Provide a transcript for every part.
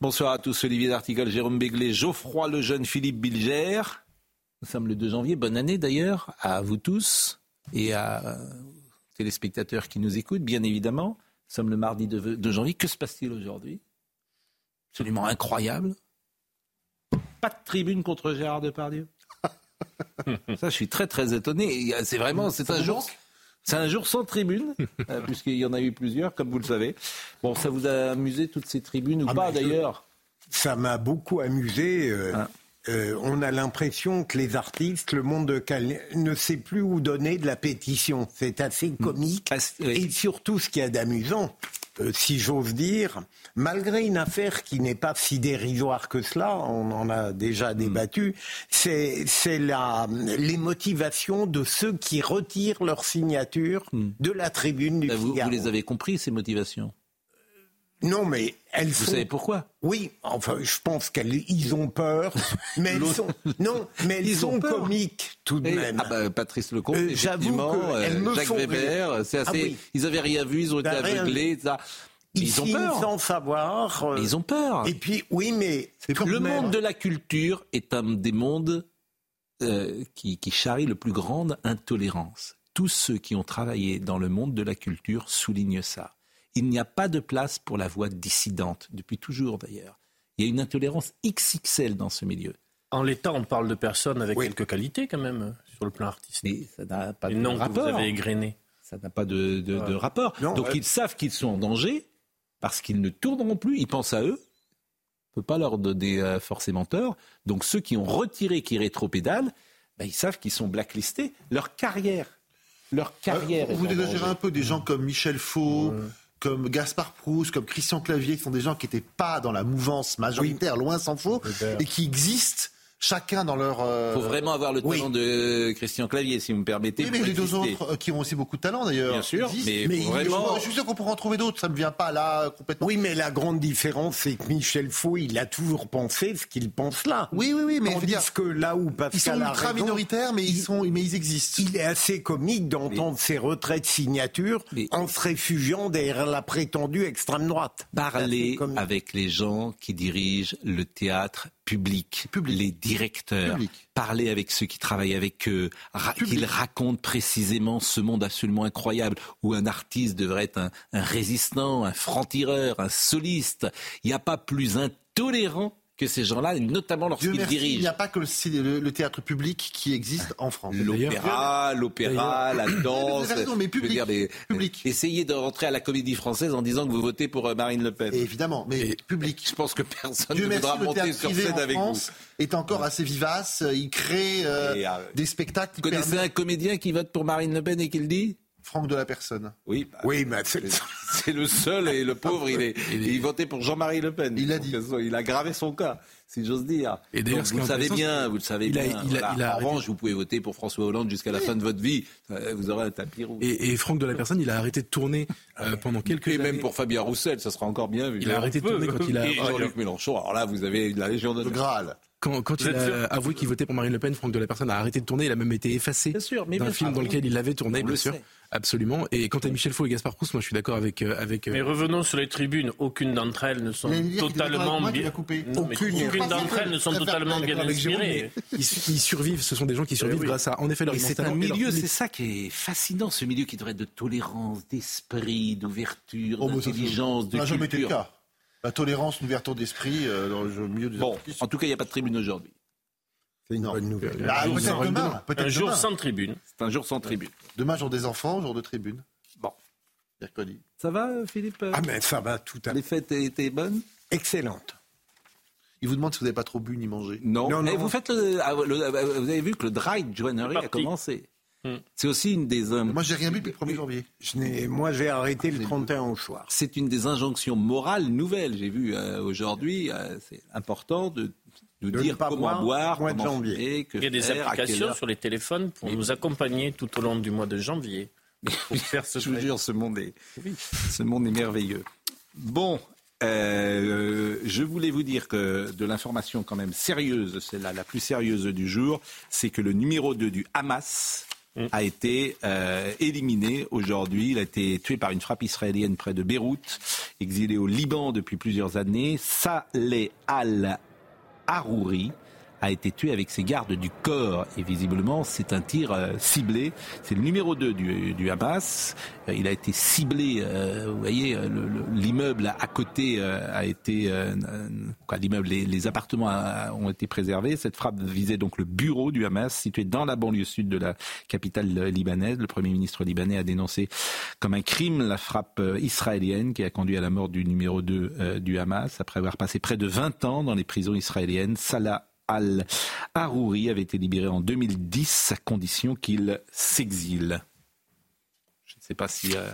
Bonsoir à tous, Olivier D'Artigol, Jérôme Béglé, Geoffroy Lejeune, Philippe Bilger. Nous sommes le 2 janvier. Bonne année d'ailleurs à vous tous et à euh, téléspectateurs qui nous écoutent, bien évidemment. Nous sommes le mardi 2 janvier. Que se passe-t-il aujourd'hui? Absolument incroyable. Pas de tribune contre Gérard Depardieu? Ça, je suis très très étonné. C'est vraiment, c'est un jour. C'est un jour sans tribune, euh, puisqu'il y en a eu plusieurs, comme vous le savez. Bon, ça vous a amusé toutes ces tribunes ou Ah, pas d'ailleurs Ça m'a beaucoup amusé. euh, Ah. euh, on a l'impression que les artistes, le monde ne sait plus où donner de la pétition. C'est assez comique. Ah, oui. Et surtout, ce qu'il y a d'amusant, euh, si j'ose dire, malgré une affaire qui n'est pas si dérisoire que cela, on en a déjà Hmm. débattu, c'est c'est la- les motivations de ceux qui retirent leur signature de la tribune du Bah, vous, vous les avez compris, ces motivations? Non, mais elles Vous sont savez pourquoi oui, enfin, je pense qu'ils ont peur, mais elles sont non, mais elles Ils sont comiques tout de même. ah bah, Patrice Lecomte, Euh, effectivement, euh, Jacques Weber, c'est assez. Ah oui. Ils avaient rien vu, ils ont été Bah, aveuglés, ça. Ils ils ont peur. sans savoir. euh, ils ont peur. Et puis, oui, mais Le monde de la culture est un des mondes euh, qui, qui charrie le plus grande intolérance. Tous ceux qui ont travaillé dans le monde de la culture soulignent ça. Il n'y a pas de place pour la voix dissidente, depuis toujours d'ailleurs. Il y a une intolérance XXL dans ce milieu. En l'état, on parle de personnes avec Oui. quelques qualités quand même sur le plan artistique. Mais ça n'a pas Et de non que vous rapport. avez égrené. Ça n'a pas de, de- de Ouais. rapport. Non, Donc ouais. ils savent qu'ils sont en danger parce qu'ils ne tourneront plus. Ils pensent à eux. On ne peut pas leur donner euh, forcément tort. Donc ceux qui ont retiré, qui rétropédalent, ben, ils savent qu'ils sont blacklistés. Leur carrière, leur carrière. Euh, est vous danger. un peu des gens comme Michel Faux, comme Gaspard Proust, comme Christian Clavier, qui sont des gens qui n'étaient pas dans la mouvance majoritaire, loin s'en faut, et qui existent chacun dans leur. euh, Il faut vraiment avoir le oui. talent de Christian Clavier, si vous me permettez. Oui, mais les deux autres euh, qui ont aussi beaucoup de talent d'ailleurs. Bien sûr, existent. mais Mais vraiment. Je suis sûr qu'on pourra en trouver d'autres, ça ne me vient pas là complètement. oui, mais la grande différence, c'est que Michel Faux, il a toujours pensé ce qu'il pense là. Oui, oui, oui, mais Tandis dire, que là où ils sont Pascal ultra raison, minoritaires, mais ils, sont, mais ils existent. Il est assez comique d'entendre ses retraits de signature Mais- en se réfugiant derrière la prétendue extrême droite. Parler avec les gens qui dirigent le théâtre public, Public. les directeurs, Public. parler avec ceux qui travaillent avec eux, ra- qu'ils racontent précisément ce monde absolument incroyable où un artiste devrait être un, un résistant, un franc-tireur, un soliste. Il n'y a pas plus intolérant que ces gens-là, notamment lorsqu'ils merci, il dirigent. n'y a pas que le, cin- le- le théâtre public qui existe en France. L'opéra, l'opéra, la danse. Vous avez raison, mais public, dire, mais, public. euh, Essayez de rentrer à la comédie française en disant que vous votez pour euh, Marine Le Pen. Et évidemment, mais public. Je pense que personne Dieu ne voudra monter sur scène en avec France est encore assez vivace. Il crée euh, Et, euh, des spectacles vous. Connaissez permettent... un comédien qui vote pour Marine Le Pen et qui le dit? Franck de la personne. Oui, bah, Oui, mais c'est- c'est le seul et le pauvre, il, est, il votait pour Jean-Marie Le Pen. Il a dit. Il a gravé son cas, si j'ose dire. Et d'ailleurs, vous le est savez bien, vous le savez il a- bien. il a- voilà. il a en arrêté- revanche, vous pouvez voter pour François Hollande jusqu'à la fin de votre vie. Euh, Vous aurez un tapis rouge. Et, et Franck de la Personne, il a arrêté de tourner euh, pendant quelques Et années. même pour Fabien Roussel, ça sera encore bien vu. Il a arrêté de tourner quand il a, Et Jean-Luc Mélenchon, alors là, vous avez la Légion Le d'honneur. Graal. Quand, il a avoué qu'il votait pour Marine Le Pen, Franck de la Personne a arrêté de tourner. Il a même été effacé Bien sûr, mais d'un bien film sûr. dans lequel il avait tourné, On bien sûr. sait. Absolument. Et quant à Michel Faux et Gaspard Proust, moi je suis d'accord avec euh, avec. euh, Mais revenons sur les tribunes. Aucune d'entre elles ne sont totalement moi, bien. Non, mais Aucune. aucune d'entre elles ne sont totalement bien inspirées. ils, su- ils survivent. Ce sont des gens qui survivent oui. grâce à, en effet, leur c'est un milieu, c'est ça qui est fascinant, ce milieu qui devrait être de tolérance, d'esprit, d'ouverture, Oh, ça, d'intelligence, de n'a jamais été le culture. cas. La tolérance, l'ouverture d'esprit euh, dans le milieu des Bon, artistes. en tout cas, il n'y a pas de tribune aujourd'hui. c'est une Non. bonne nouvelle. Ah, peut-être demain. Un jour demain. sans tribune. C'est un jour sans tribune. Demain, jour des enfants, jour de tribune. Bon. Mercredi. Ça va, Philippe Ah, mais ça va tout à Les fêtes étaient bonnes Excellente. Il vous demande si vous n'avez pas trop bu ni mangé. Non. Non, Eh, non. vous, faites le, ah, le- ah, vous avez vu que le dry January a commencé. C'est aussi une des. euh, Moi, j'ai rien bu depuis le 1er janvier. Je n'ai- moi, j'ai arrêté le 31 au soir. C'est une des injonctions morales nouvelles. J'ai vu euh, aujourd'hui, euh, c'est important de nous De dire pas comment boire de janvier. fumer, que Il y a des applications sur les téléphones pour nous accompagner tout au long du mois de janvier. Pour faire ce Je vous jure, ce monde est, ce monde est merveilleux. Bon, euh, je voulais vous dire que de l'information quand même sérieuse, c'est la, la plus sérieuse du jour, c'est que le numéro 2 du Hamas a été euh, éliminé aujourd'hui. Il a été tué par une frappe israélienne près de Beyrouth, exilé au Liban depuis plusieurs années. Saleh al-Harouri a été tué avec ses gardes du corps. Et visiblement, c'est un tir euh, ciblé. C'est le numéro 2 du, du Hamas. Euh, il a été ciblé, euh, vous voyez, euh, le- le- l'immeuble à côté euh, a été... l'immeuble, les, les appartements ont été préservés. Cette frappe visait donc le bureau du Hamas, situé dans la banlieue sud de la capitale libanaise. Le Premier ministre libanais a dénoncé comme un crime la frappe israélienne qui a conduit à la mort du numéro 2 euh, du Hamas. Après avoir passé près de 20 ans dans les prisons israéliennes, Salah al-Harouri avait été libéré en 2010 à condition qu'il s'exile. Je ne sais pas si, euh,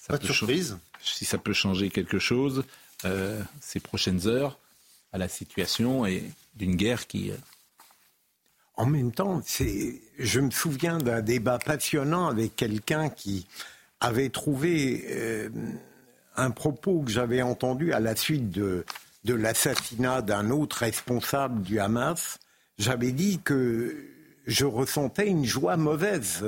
ça Pas peut de cha- surprise. si ça peut changer quelque chose euh, ces prochaines heures à la situation et d'une guerre qui... euh, En même temps, je me souviens d'un débat passionnant avec quelqu'un qui avait trouvé un propos que j'avais entendu à la suite de, de l'assassinat d'un autre responsable du Hamas. J'avais dit que je ressentais une joie mauvaise.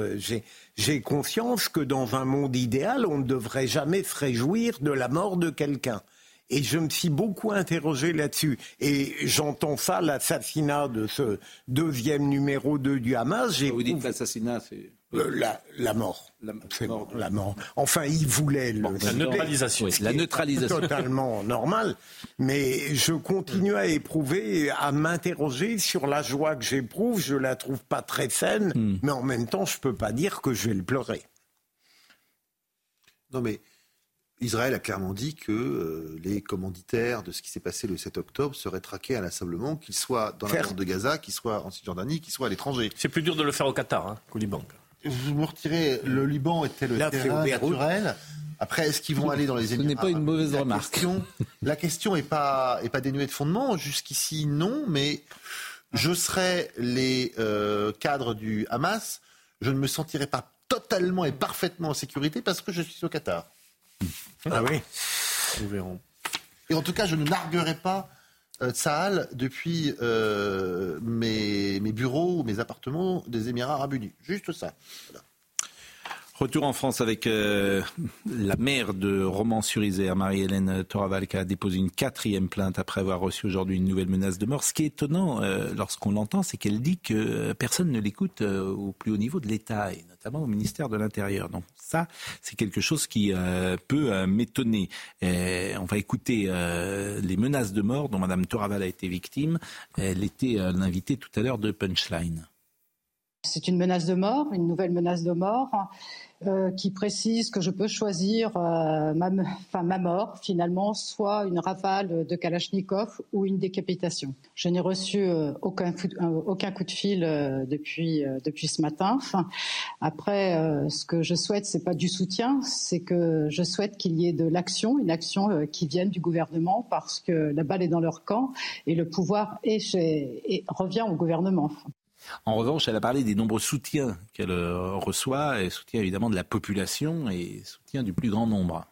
J'ai, conscience que dans un monde idéal, on ne devrait jamais se réjouir de la mort de quelqu'un. Et je me suis beaucoup interrogé là-dessus. Et j'entends ça, l'assassinat de ce deuxième numéro 2 du Hamas. Vous dites l'assassinat, c'est... euh, la, la mort. La- C'est mort. la mort. Enfin, il voulait le. La neutralisation. Oui, la neutralisation. Totalement normal. Mais je continue à éprouver, à m'interroger sur la joie que j'éprouve. Je la trouve pas très saine, Hmm. mais en même temps, je peux pas dire que je vais le pleurer. Non, mais Israël a clairement dit que euh, les commanditaires de ce qui s'est passé le 7 octobre seraient traqués inlassablement, qu'ils soient dans la bande de Gaza, qu'ils soient en Cisjordanie, qu'ils soient à l'étranger. C'est plus dur de le faire au Qatar hein, qu'au Liban. Je me retirais, le Liban était le Là, terrain naturel. Après, est-ce qu'ils vont aller dans les Ce Émirats n'est pas une mauvaise la remarque. Question, la question n'est pas, est pas dénuée de fondement. Jusqu'ici, non, mais je serais les euh, cadres du Hamas, je ne me sentirais pas totalement et parfaitement en sécurité parce que je suis au Qatar. Ah oui. Nous verrons. Et en tout cas, je ne larguerai pas euh, Tsahal depuis euh, mes, bureaux ou mes appartements des Émirats Arabes Unis. Juste ça. Retour en France avec euh, la maire de Romans-sur-Isère, Marie-Hélène Toraval, qui a déposé une quatrième plainte après avoir reçu aujourd'hui une nouvelle menace de mort. Ce qui est étonnant euh, lorsqu'on l'entend, c'est qu'elle dit que personne ne l'écoute euh, au plus haut niveau de l'État, au ministère de l'Intérieur. Donc ça, c'est quelque chose qui euh, peut euh, m'étonner. Et on va écouter euh, les menaces de mort dont Madame Toraval a été victime. Elle était euh, l'invitée tout à l'heure de Punchline. C'est une menace de mort, une nouvelle menace de mort, euh, qui précise que je peux choisir euh, ma, enfin, ma mort, finalement, soit une rafale de Kalachnikov ou une décapitation. Je n'ai reçu euh, aucun, coup euh, aucun coup de fil depuis, depuis ce matin. Enfin, après, ce que je souhaite, c'est pas du soutien, c'est que je souhaite qu'il y ait de l'action, une action qui vienne du gouvernement, parce que la balle est dans leur camp et le pouvoir est chez, et revient au gouvernement. En revanche, elle a parlé des nombreux soutiens qu'elle euh, reçoit, et soutien évidemment de la population et soutien du plus grand nombre.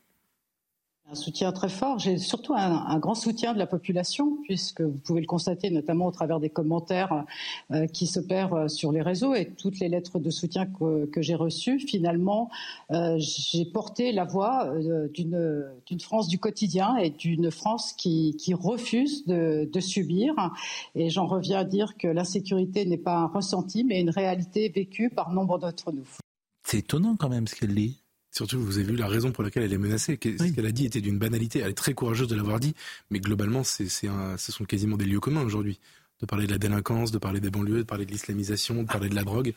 Un soutien très fort. J'ai surtout un, grand soutien de la population, puisque vous pouvez le constater notamment au travers des commentaires euh, qui s'opèrent sur les réseaux et toutes les lettres de soutien que, j'ai reçues. Finalement, euh, j'ai porté la voix euh, d'une France du quotidien et d'une France qui, refuse de, de, subir. Et j'en reviens à dire que l'insécurité n'est pas un ressenti, mais une réalité vécue par nombre d'entre nous. C'est étonnant quand même ce qu'elle dit. Surtout, vous avez vu la raison pour laquelle elle est menacée. Ce Oui. qu'elle a dit était d'une banalité. Elle est très courageuse de l'avoir dit, mais globalement, c'est, c'est un- ce sont quasiment des lieux communs aujourd'hui. De parler de la délinquance, de parler des banlieues, de parler de l'islamisation, de parler de la drogue.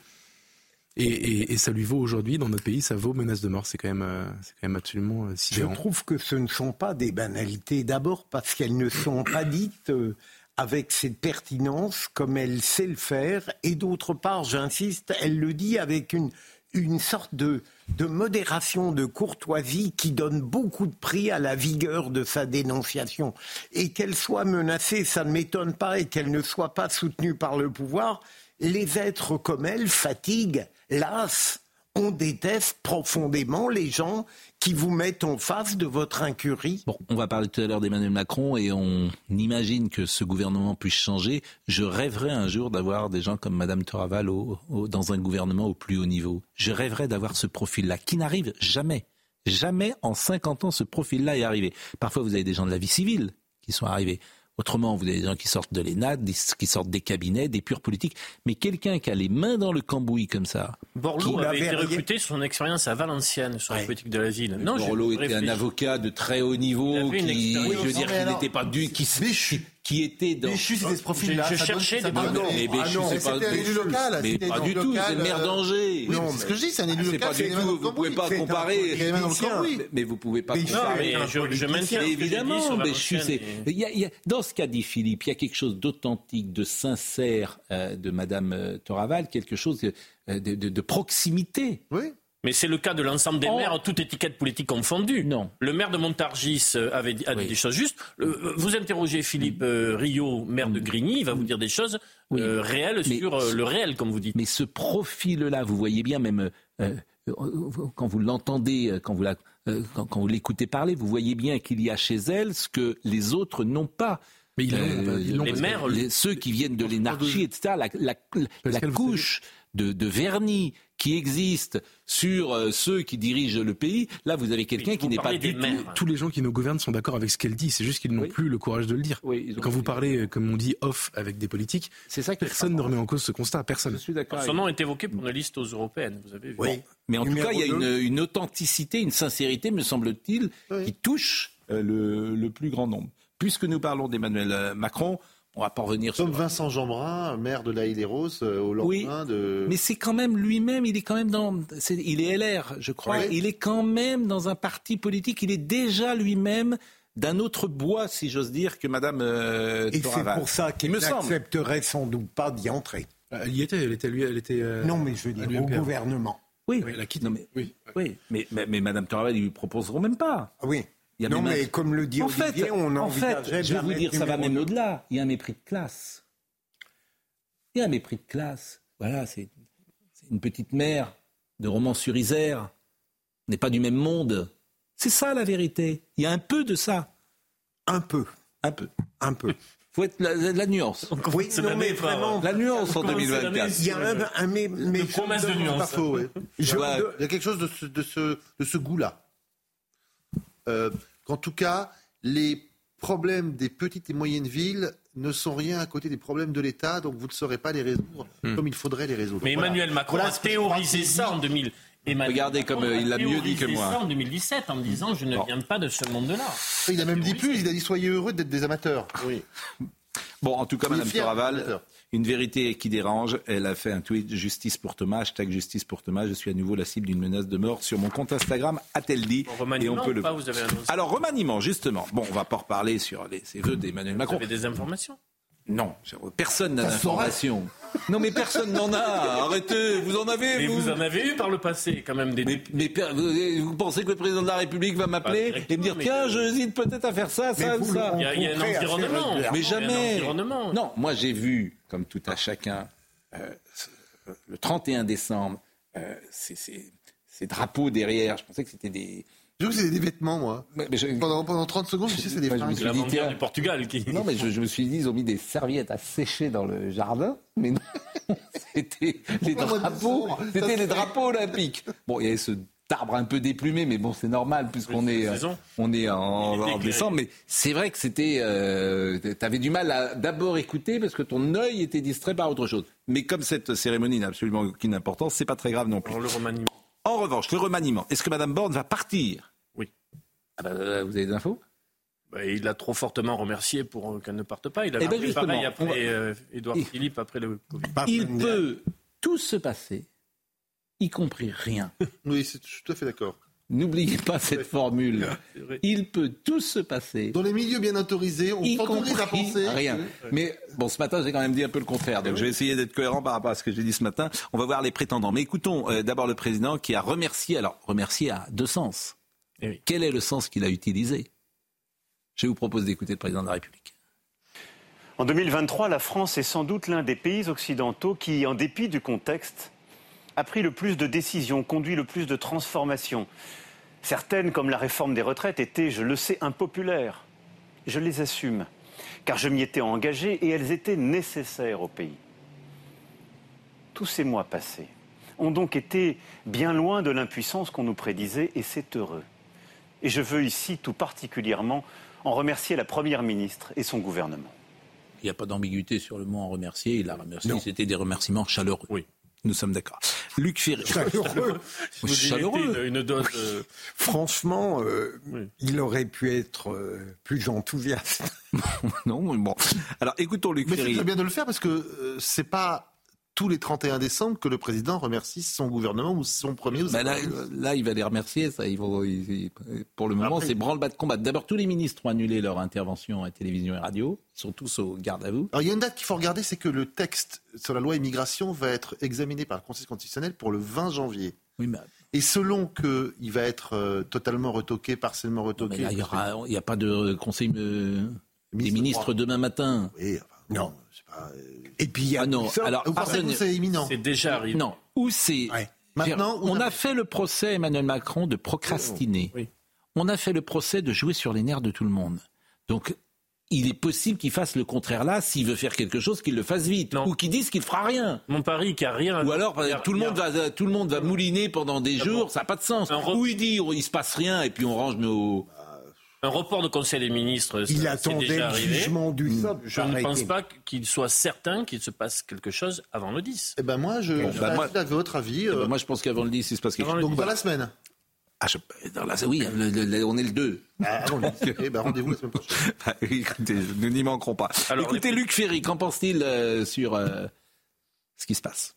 Et, et- et ça lui vaut aujourd'hui, dans notre pays, ça vaut menace de mort. C'est quand même, euh, c'est quand même absolument euh, Je sidérant. trouve que ce ne sont pas des banalités. D'abord parce qu'elles ne sont pas dites euh, avec cette pertinence comme elle sait le faire. Et d'autre part, j'insiste, elle le dit avec une, une sorte de, de modération, de courtoisie qui donne beaucoup de prix à la vigueur de sa dénonciation. Et qu'elle soit menacée, ça ne m'étonne pas, et qu'elle ne soit pas soutenue par le pouvoir, les êtres comme elle fatiguent, lassent. On déteste profondément les gens qui vous mettent en face de votre incurie. Bon, on va parler tout à l'heure d'Emmanuel Macron et on imagine que ce gouvernement puisse changer. Je rêverais un jour d'avoir des gens comme Madame Toraval dans un gouvernement au plus haut niveau. Je rêverais d'avoir ce profil-là qui n'arrive jamais. Jamais en 50 ans ce profil-là est arrivé. Parfois vous avez des gens de la vie civile qui sont arrivés. Autrement, vous avez des gens qui sortent de l'ENAD, qui sortent des cabinets, des purs politiques. Mais quelqu'un qui a les mains dans le cambouis comme ça. Borloo avait été recruté sur son expérience à Valenciennes, sur la politique de la ville. Non, Borloo était un avocat de très haut niveau, qui, je veux dire, qui n'était pas du, qui, qui, qui était dans. Béchu, c'était ce profil-là. Je, je cherchais des ah non, Mais Béchu, ah non, c'est pas élu local. Mais pas un du élu tout, local, c'est le maire euh, d'Angers. Oui, c'est ce que je dis, c'est un élu C'est local. pas du tout, vous pouvez pas C'est un comparer. Mais vous pouvez pas comparer. je, maintiens. Évidemment, Béchu, c'est. dans ce qu'a dit Philippe, il y a quelque chose d'authentique, de sincère euh, de Madame euh, Toraval, quelque chose de- de proximité. Oui. Mais c'est le cas de l'ensemble des Oh. maires, toute étiquette politique confondue. Non. Le maire de Montargis euh, avait dit, a dit Oui. des choses justes. Euh, vous interrogez Philippe euh, Rio, maire de Grigny, il va vous dire des choses Oui. euh, réelles Mais- sur euh, le réel, comme vous dites. Mais ce profil-là, vous voyez bien, même quand vous l'entendez, quand vous la- euh, quand, quand vous l'écoutez parler, vous voyez bien qu'il y a chez elle ce que les autres n'ont pas. Mais ils l'ont Euh, pas, ils l'ont les maires, les- ceux qui viennent de l'énarchie, etc., la, couche de, de vernis qui existe sur euh, ceux qui dirigent le pays, là vous avez quelqu'un Oui, qui n'est pas du tout... Tous les gens qui nous gouvernent sont d'accord avec ce qu'elle dit, c'est juste qu'ils n'ont Oui. plus le courage de le dire. Oui, Quand vous parlez, comme on dit, off avec des politiques, C'est ça que personne ne remet en cause ce constat, Je personne. suis d'accord. Son nom est évoqué pour une liste aux européennes, vous avez vu. Oui. Mais en tout cas, il y a une, authenticité, une sincérité, me semble-t-il, Oui. qui touche euh, le, le plus grand nombre. Puisque nous parlons d'Emmanuel euh, Macron, on va pas revenir sur... Comme Vincent Jeanbrun, maire de la Île des Roses, euh, au Oui, lendemain de. Mais c'est quand même lui-même, il est quand même dans... il est LR, je crois. Oui. Il est quand même dans un parti politique, il est déjà lui-même d'un autre bois, si j'ose dire, que Madame euh, Et c'est Toraval. pour ça Il qu'il me semble. n'accepterait sans doute pas d'y entrer. Euh, Elle y était, elle était, lui, elle était. euh, Non, mais je veux dire, au gouvernement. Oui, Oui, elle a quitté. Non, mais, Oui. oui. mais, mais, mais Madame Toraval, ils lui proposeront même pas. Ah Oui. Il y a Non, même un- mais comme le dit en Olivier, fait, on en fait, de je vais la vous dire, ça va même au-delà. Il y a un mépris de classe. Il y a un mépris de classe. Voilà, c'est une petite mère de Romans-sur-Isère. On n'est pas du même monde. C'est ça la vérité. Il y a un peu de ça. Un peu, Un peu. un peu. faut être la, la- la nuance. Oui, non, la mais vraiment, La nuance en Comment c'est la 2024. il y a un, un mais, mais promesse de nuance. Pas faux, oui. Je Ouais. de- Il y a quelque chose de ce, de ce, de ce goût-là. Euh, qu'en tout cas, les problèmes des petites et moyennes villes ne sont rien à côté des problèmes de l'État, donc vous ne saurez pas les résoudre comme il faudrait les résoudre. Mais Voilà. Emmanuel Macron Voilà a théorisé ça en 2000. Emmanuel Regardez Macron comme, euh, il l'a mieux dit que théorisé moi. ça en 2017 en disant je ne Bon. viens pas de ce monde-là. Il a même dit plus, il a dit soyez heureux d'être des amateurs. Oui. Bon, en tout cas, Madame Toraval. Une vérité qui dérange. Elle a fait un tweet Justice pour Thomas, hashtag Justice pour Thomas. Je suis à nouveau la cible d'une menace de mort sur mon compte Instagram, a-t-elle dit. Et on peut ou le pas, vous avez annoncé Alors, remaniement, justement. Bon, on va pas reparler sur les, ces vœux d'Emmanuel Vous Macron. avez des informations Non, personne n'a d'informations. Non, mais personne n'en a. Arrêtez, vous en avez, Mais vous. vous en avez eu par le passé, quand même, des. Mais, mais per- vous, pensez que le président de la République va m'appeler et me dire tiens, j'hésite peut-être à faire ça, ça, Mais vous ça. Il y a, il y a un environnement. Mais jamais. environnement. Non, moi j'ai vu, comme tout à chacun, euh, le 31 décembre, euh, ces, ces- ces drapeaux derrière. Je pensais que c'était des. Je trouve que c'est des vêtements, moi. Mais- mais je- Pendant, pendant 30 secondes, je sais c'est des Moi, je me fringues. suis La dit, tiens. du Portugal qui. Non, mais je, je me suis dit, ils ont mis des serviettes à sécher dans le jardin. Mais non, c'était les drapeaux. C'était les drapeaux olympiques. Bon, il y avait ce arbre un peu déplumé, mais bon, c'est normal puisqu'on Oui, est, euh, on est en, décembre. Mais c'est vrai que c'était, euh, t'avais du mal à d'abord écouter parce que ton œil était distrait par autre chose. Mais comme cette cérémonie n'a absolument aucune importance, c'est pas très grave non plus. Alors, le remaniement. En revanche, le remaniement. Est-ce que Madame Borne va partir? Oui. Ah bah, euh, vous avez des infos? Bah, il l'a trop fortement remercié pour euh, qu'elle ne parte pas. Il avait Eh ben, pareil après va- euh, Philippe après le Covid. Il peut tout se passer, y compris rien. Oui, c'est- je suis tout à fait d'accord. N'oubliez pas cette formule. Il peut tout se passer. Dans les milieux bien autorisés, on s'autorise à penser. rien. Mais bon, ce matin, j'ai quand même dit un peu le contraire. Donc, je vais essayer d'être cohérent par rapport à ce que j'ai dit ce matin. On va voir les prétendants. Mais écoutons euh, d'abord le président qui a remercié. Alors, remercié à deux sens. Eh oui. Quel est le sens qu'il a utilisé? Je vous propose d'écouter le président de la République. En 2023, la France est sans doute l'un des pays occidentaux qui, en dépit du contexte, a pris le plus de décisions, conduit le plus de transformations. Certaines, comme la réforme des retraites, étaient, je le sais, impopulaires. Je les assume, car je m'y étais engagé et elles étaient nécessaires au pays. Tous ces mois passés ont donc été bien loin de l'impuissance qu'on nous prédisait et c'est heureux. Et je veux ici tout particulièrement en remercier la Première ministre et son gouvernement. Il n'y a pas d'ambiguïté sur le mot en remercier. Il a remercié. C'était des remerciements chaleureux. Oui. Nous sommes d'accord. Luc Ferry. Chaleureux. Vous Chaleureux. mettez une, une dose. euh, Franchement, euh, Oui. il aurait pu être euh, plus enthousiaste. non, mais bon. Alors, écoutons Luc Mais c'est Ferry. très bien de le faire parce que euh, c'est pas tous les 31 décembre que le président remercie son gouvernement ou son premier. Ou Ben son là, là, il va les remercier. Ça, ils vont, ils- ils- pour le moment, Après- c'est branle-bas de combat. D'abord, tous les ministres ont annulé leur intervention à télévision et radio. Ils sont tous au garde à vous. Alors il y a une date qu'il faut regarder, c'est que le texte sur la loi immigration va être examiné par le Conseil constitutionnel pour le 20 janvier. Oui, mais Et selon qu'il va être euh, totalement retoqué, partiellement retoqué. il n'y il y a pas de conseil euh, des Ministre ministres demain matin. Oui, enfin, Non. pas, euh, Et puis il y a Ah non, alors, Vous pensez que pardonnez- c'est imminent C'est déjà arrivé. Non, ou c'est. Ouais. Maintenant, on a fait le procès à Emmanuel Macron de procrastiner. Oui. On a fait le procès de jouer sur les nerfs de tout le monde. Donc, il est possible qu'il fasse le contraire là, s'il veut faire quelque chose, qu'il le fasse vite. Non. Ou qu'il dise qu'il fera rien. Mon pari qui a rien. Ou alors, il y a- tout le, a- monde va, tout le monde va mouliner pendant des jours, ça n'a pas de sens. Re- Ou il dit, oh, il se passe rien, et puis on range nos... Un report de Conseil des ministres, Il ça- attendait déjà le arrivé. jugement du SOP. Je ne pense pas qu'il soit certain qu'il se passe quelque chose avant le 10. Eh ben moi, je, je bah, moi- votre avis. Eh ben, euh, moi, je pense qu'avant le 10, il se passe quelque chose. donc dans la semaine. Ah, je- dans la- oui, le- le- le- on est le 2. Ah, bon, eh ben, rendez-vous la semaine prochaine. Ah, oui, écoutez, nous n'y manquerons pas. Alors, écoutez, Luc Ferry, qu'en pense-t-il euh, sur euh, ce qui se passe?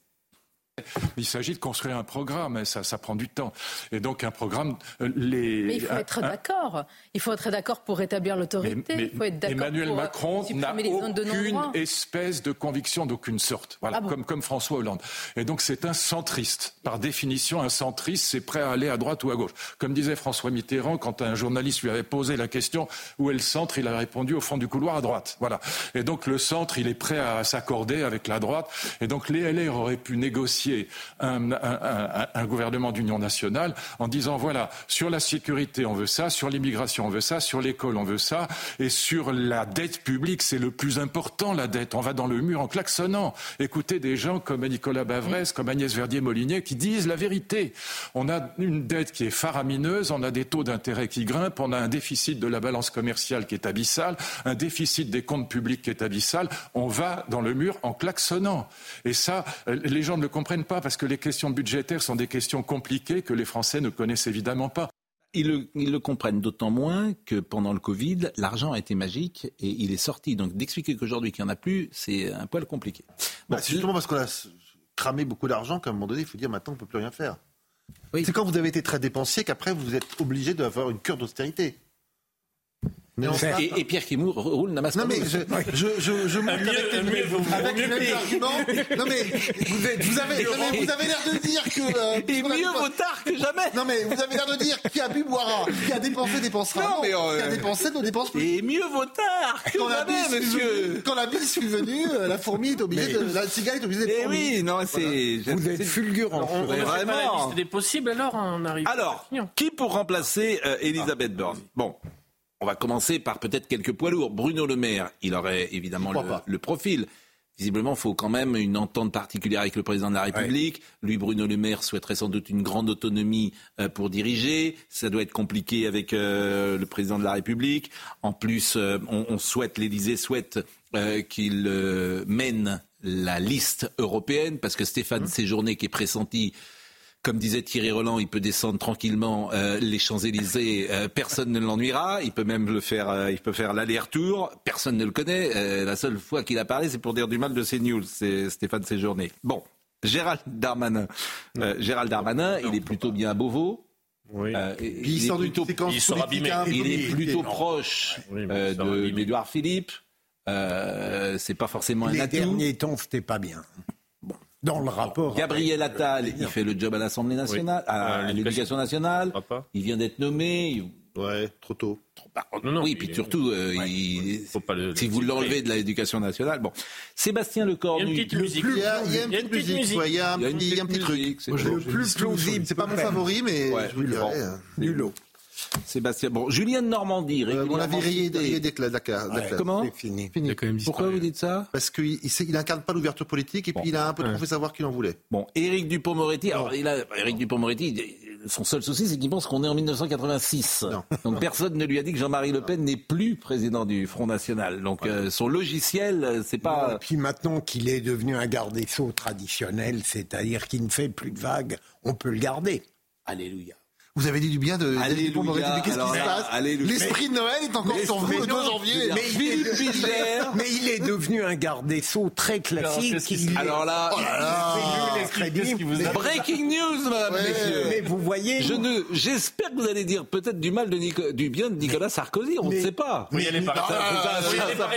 Il s'agit de construire un programme, ça, ça prend du temps. Et donc un programme, euh, les. Mais il faut être d'accord. Il faut être d'accord pour rétablir mais- l'autorité. mais Il faut être d'accord Emmanuel pour Macron n'a aucune espèce de conviction d'aucune sorte. Voilà, Ah bon comme, comme François Hollande. Et donc c'est un centriste. Par définition, un centriste, c'est prêt à aller à droite ou à gauche. Comme disait François Mitterrand, quand un journaliste lui avait posé la question où est le centre, il a répondu au fond du couloir à droite. Voilà. Et donc le centre, il est prêt à s'accorder avec la droite. Et donc les LR auraient pu négocier un, un- un- un gouvernement d'union nationale en disant voilà, sur la sécurité, on veut ça, sur l'immigration, on veut ça, sur l'école, on veut ça, et sur la dette publique, c'est le plus important, la dette. On va dans le mur en klaxonnant. Écoutez des gens comme Nicolas Bavrez, comme Agnès Verdier-Molinier qui disent la vérité. On a une dette qui est faramineuse, on a des taux d'intérêt qui grimpent, on a un déficit de la balance commerciale qui est abyssal, un déficit des comptes publics qui est abyssal. On va dans le mur en klaxonnant. Et ça, euh, les gens ne le comprennent pas parce que les questions budgétaires sont des questions compliquées que les Français ne connaissent évidemment pas. ils le, ils le comprennent d'autant moins que pendant le Covid, l'argent a été magique et il est sorti. Donc d'expliquer qu'aujourd'hui qu'il n'y en a plus, c'est un poil compliqué. Bon, Bah, c'est justement parce qu'on a cramé beaucoup d'argent qu'à un moment donné, il faut dire maintenant on ne peut plus rien faire. Oui. C'est quand vous avez été très dépensier qu'après vous êtes obligé d'avoir une cure d'austérité. Mais fait- et, et Pierre qui roule n'amasse Non pas mais je, je, je, je avec, mieux vaut- avec les mieux arguments. Non mais vous, êtes- vous avez, vous avez l'air de dire que. euh, Et mieux vaut tard que jamais. Non mais vous avez l'air de dire qui a bu boira, qui a dépensé dépensera. Non, mais, euh, qui a dépensé ne dépense plus. Et mieux vaut tard que Quand la, jamais, bise fut venue, monsieur. quand la bise fut venue, euh, la fourmi est obligée de, la cigale est obligée d'être Eh fourmi. oui, non, c'est. Vous êtes fulgurant. On, on pas la Vraiment. liste des possibles, alors on arrive. Alors, qui pour remplacer euh, Elisabeth Borne? Bon, on va commencer par peut-être quelques poids lourds. Bruno Le Maire, il aurait évidemment le, profil. Visiblement, il faut quand même une entente particulière avec le président de la République. Lui, Bruno Le Maire, souhaiterait sans doute une grande autonomie euh, pour diriger. Ça doit être compliqué avec euh, le président de la République. En plus, euh, on, on souhaite, l'Élysée souhaite qu'il mène la liste européenne, parce que Stéphane Séjourné, qui est pressenti comme disait Thierry Roland, il peut descendre tranquillement euh, les Champs-Élysées, euh, personne ne l'ennuiera, il peut même le faire, euh, il peut faire l'aller-retour, personne ne le connaît, euh, la seule fois qu'il a parlé, c'est pour dire du mal de CNews, c'est Stéphane Séjourné. Bon, Gérald Darmanin, Euh, Gérald Darmanin, il est plutôt bien à Beauvau, Oui. Euh, il il est sort d'une plutôt, il sort abîmé. est plutôt proche Oui, euh, d'Édouard Philippe. Euh, c'est pas forcément un Les atout. derniers temps, c'était pas bien. Dans le rapport. Gabriel euh, Attal, il fait le job à l'Assemblée nationale, Oui. à Euh, l'éducation nationale. Il vient d'être nommé. Ouais, trop tôt. Bah, Non, non, oui, puis est- surtout, euh, il- Faut pas le- si vous le l'enlevez de l'éducation nationale, bon. Sébastien Il y a Lecornu. une petite le musique. Il y a, il y a une Il y a petite musique, il y a un petit, un petite petit truc. Le plus plausible. C'est pas mon favori, mais je vous le dirai. Nulot. Sébastien. Bon, Julien de Normandie. Euh, on l'a régulièrement viré cité. rayé des classes. Ouais. Comment fini. Il a quand même Pourquoi vous dites ça Parce qu'il il, sait- il incarne pas l'ouverture politique et puis il a un peu trop fait savoir qu'il en voulait. Bon, Éric Dupont-Moretti. Alors, il a, Éric Dupont-Moretti, son seul souci, c'est qu'il pense qu'on est en 1986. Non. Donc, personne ne lui a dit que Jean-Marie Le Pen n'est plus président du Front National. Donc, euh, son logiciel, euh, c'est Et pas. puis maintenant qu'il est devenu un garde des Sceaux traditionnel, c'est-à-dire qu'il ne fait plus de vagues, on peut le garder. Alléluia. Vous avez dit du bien de Alléluia. qu'est-ce qui se passe alléluia. L'esprit de Noël est encore sur vous le 2 janvier. Mais Philippe Bilger. Mais il est devenu un garde des Sceaux très classique. Il est- Alors là, il est breaking news, madame, Ouais. messieurs. Mais vous voyez, Je ne, j'espère que vous allez dire peut-être du mal de Nico- du bien de Nicolas Sarkozy, on ne sait pas. Oui, elle est pas.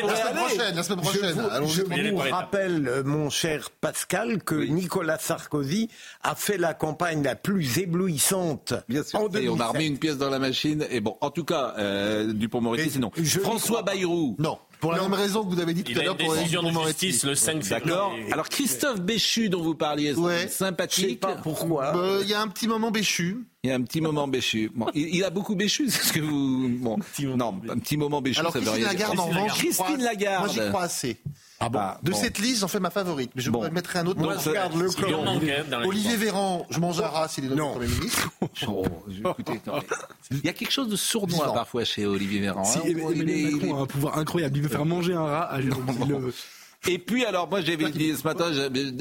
La semaine prochaine, la semaine prochaine. Allons-y. je Il est vous rappelle, euh, mon cher Pascal, que Nicolas Sarkozy a fait la campagne la plus éblouissante Bien sûr. Et on a 2007. remis une pièce dans la machine. Et bon, en tout cas, euh, Dupont-Moretti, je n'y François. Bayrou. Non, pour la même raison que vous avez dit tout à l'heure pour décision de Dupond-Moretti. justice le 5 février. D'accord. Alors Christophe Béchu, dont vous parliez, c'est Ouais. Je sais sympathique. pas pourquoi. Bah, Il y a un petit moment béchu. Il y a un petit moment Béchu. Bon, il, il a beaucoup Béchu, c'est ce que vous. Bon, non, un petit moment Béchu, Alors ça veut Christine rien dire. Lagarde, en revanche, Christine Lagarde. Moi, j'y crois assez. Ah bon. De cette liste, j'en fais ma favorite. Mais je Bon. mettrai un autre. Moi, Regarde le la Olivier. Véran, je mange un rat s'il est Non. Premier ministre. Oh, écoutez, non, mais il y a quelque chose de sournois parfois chez Olivier Véran. Si, hein. Emmanuel Il est- Macron a un pouvoir incroyable. Il veut faire manger un rat à. Et puis alors moi j'avais dit ce matin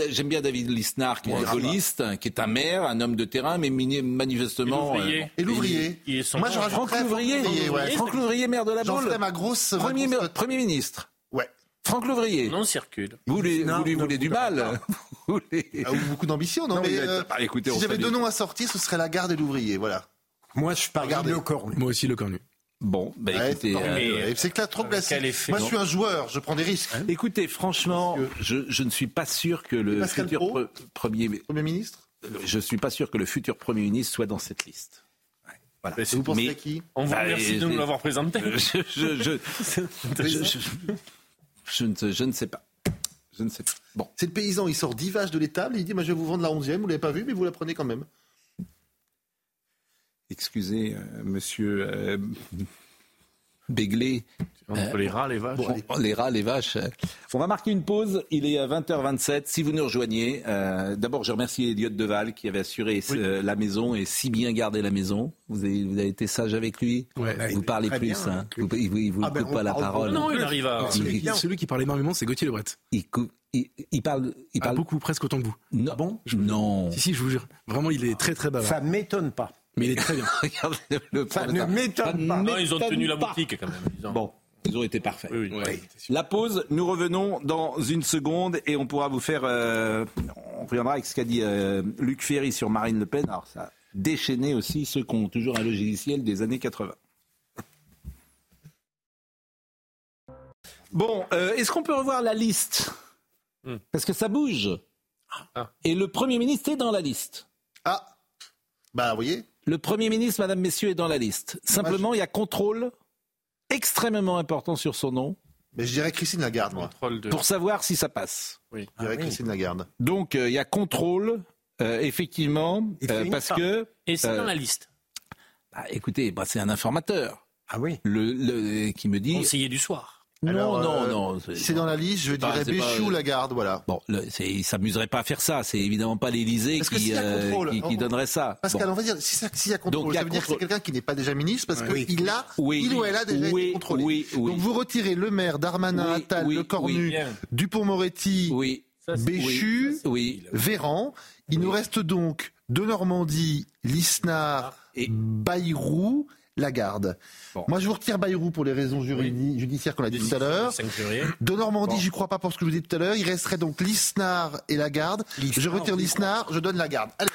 j'aime bien David Lisnard qui est un gaulliste, qui est un maire, un homme de terrain, mais manifestement. L'ouvrier. euh, Et l'ouvrier. Il est son Moi, je Franck Louvrier. Franck Louvrier, maire de la ferai ma grosse. ma premier, grosse- premier ministre. Franck Louvrier. Non, circule. Vous lui, Non, vous lui ne voulez vous du mal Vous voulez- Ah, ou beaucoup d'ambition, non, Non, mais mais, euh, bah, écoutez, si j'avais deux noms à sortir, ce serait la garde et l'ouvrier, voilà. Moi, je Regardez. le cornu. Moi aussi, le cornu. Bon, bah Ouais, écoutez, c'est euh, c'est que là, trop effet, Moi, je non suis un joueur, je prends des risques. écoutez, franchement, je, je ne suis pas sûr que le Pascal futur Pro pre- premier, Premier ministre je suis pas sûr que le futur premier ministre soit dans cette liste. Voilà. Vous pensez Mais- à qui? On vous Bah, remercie de nous l'avoir présenté. je, je, je, je, ne, je ne sais pas. Je ne sais pas. Bon. C'est le paysan, il sort 10 vaches de l'étable, il dit Moi, je vais vous vendre la 11e, vous l'avez pas vu, mais vous la prenez quand même. Excusez, euh, monsieur euh, Béglé. Entre les rats, les vaches. Bon, allez. Les rats, les vaches. euh. On va marquer une pause. Il est à 20h27. Si vous nous rejoignez, euh, d'abord, je remercie Elliot Deval qui avait assuré euh, la maison et si bien gardé la maison. Vous avez, vous avez été sage avec lui. Ouais. Vous parlez plus. bien, hein. lui. Vous, il vous, il vous Ah ben, coupe on pas la parole. Non, il arrive à. Celui, il- celui qui parle énormément, c'est Gauthier Lebret. Il, coupe- il, il parle. Il Ah, parle. beaucoup, presque autant que vous. Non. bon Non. Si, si, je vous jure. Vraiment, il est très, très bavard. Ça ne m'étonne pas. Mais il est très bien. Regardez le Ça ne m'étonne pas. Non, ils ont tenu la boutique quand même. Ils ont- Bon, ils ont été parfaits. Oui, oui. Ouais. La pause, nous revenons dans une seconde et on pourra vous faire. euh, on reviendra avec ce qu'a dit euh, Luc Ferry sur Marine Le Pen. Alors, ça a déchaîné aussi ceux qui ont toujours un logiciel des années 80. Bon, euh, est-ce qu'on peut revoir la liste? Hmm. Parce que ça bouge. Ah. Et le Premier ministre est dans la liste. Ah Bah, vous voyez Le Premier ministre, Madame, Messieurs, est dans la liste. Simplement, il y a contrôle extrêmement important sur son nom Mais je dirais Christine Lagarde, moi. De. pour savoir si ça passe. Je dirais Christine Lagarde. Donc euh, il y a contrôle, euh, effectivement, euh, parce que, Et c'est Euh, dans la liste. bah, écoutez, bah, c'est un informateur Ah oui. le, le- qui me dit. Conseiller du soir. Non, Alors, non, euh, non. C'est dans la liste, je dirais pas- Béchou Lagarde, voilà. Bon, le, c'est- il s'amuserait pas à faire ça. C'est évidemment pas l'Élysée qui, euh, qui, qui donnerait ça. Pascal, Bon. on va dire, si s'il y a contrôle, Donc, ça veut dire que c'est quelqu'un qui n'est pas déjà ministre parce Oui. qu'il a, Oui. il ou elle a déjà Oui, été contrôlé. oui, oui. Donc vous retirez le maire, Darmanin, Oui, Attal, oui, Le Cornu. Dupont-Moretti, Béchu, oui. Véran. Il nous reste donc de Normandie, Lisnard, Et- Bayrou, Lagarde. Bon. Moi, je vous retire Bayrou pour les raisons judiciaires qu'on a dit tout à l'heure. 5 février. De Normandie, Bon. j'y crois pas pour ce que je vous ai dit tout à l'heure. Il resterait donc Lisnard et Lagarde. Je Lisnard, retire. Lisnard, je donne Lagarde. Allez,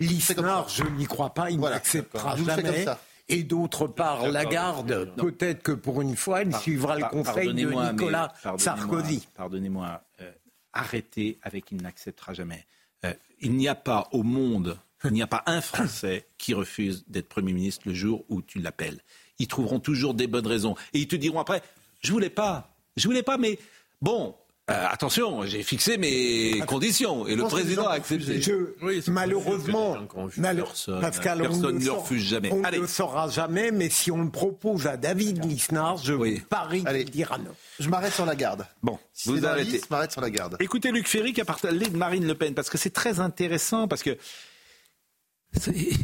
L'ISNAR, je n'y crois pas, il Voilà, n'acceptera Je jamais. ça. Et d'autre part, Lagarde, peut-être que pour une fois, elle suivra le conseil de Nicolas Sarkozy. Pardonnez-moi, euh, arrêtez avec il n'acceptera jamais. Euh, il n'y a pas au monde, il n'y a pas un Français qui refuse d'être Premier ministre le jour où tu l'appelles. Ils trouveront toujours des bonnes raisons. Et ils te diront après, je voulais pas, je voulais pas, mais bon, euh, attention, j'ai fixé mes conditions et le président a accepté. Je- malheureusement, mal- Personne, Pascal, on personne ne le refuse jamais. On ne le saura jamais, mais si on le propose à David Lisnard, je Oui. parie Allez. qu'il dira non. Je m'arrête sur la garde. Bon, Si vous arrêtez. je m'arrête sur la garde. Écoutez Luc Ferry qui a parlé de Marine Le Pen, parce que c'est très intéressant, parce que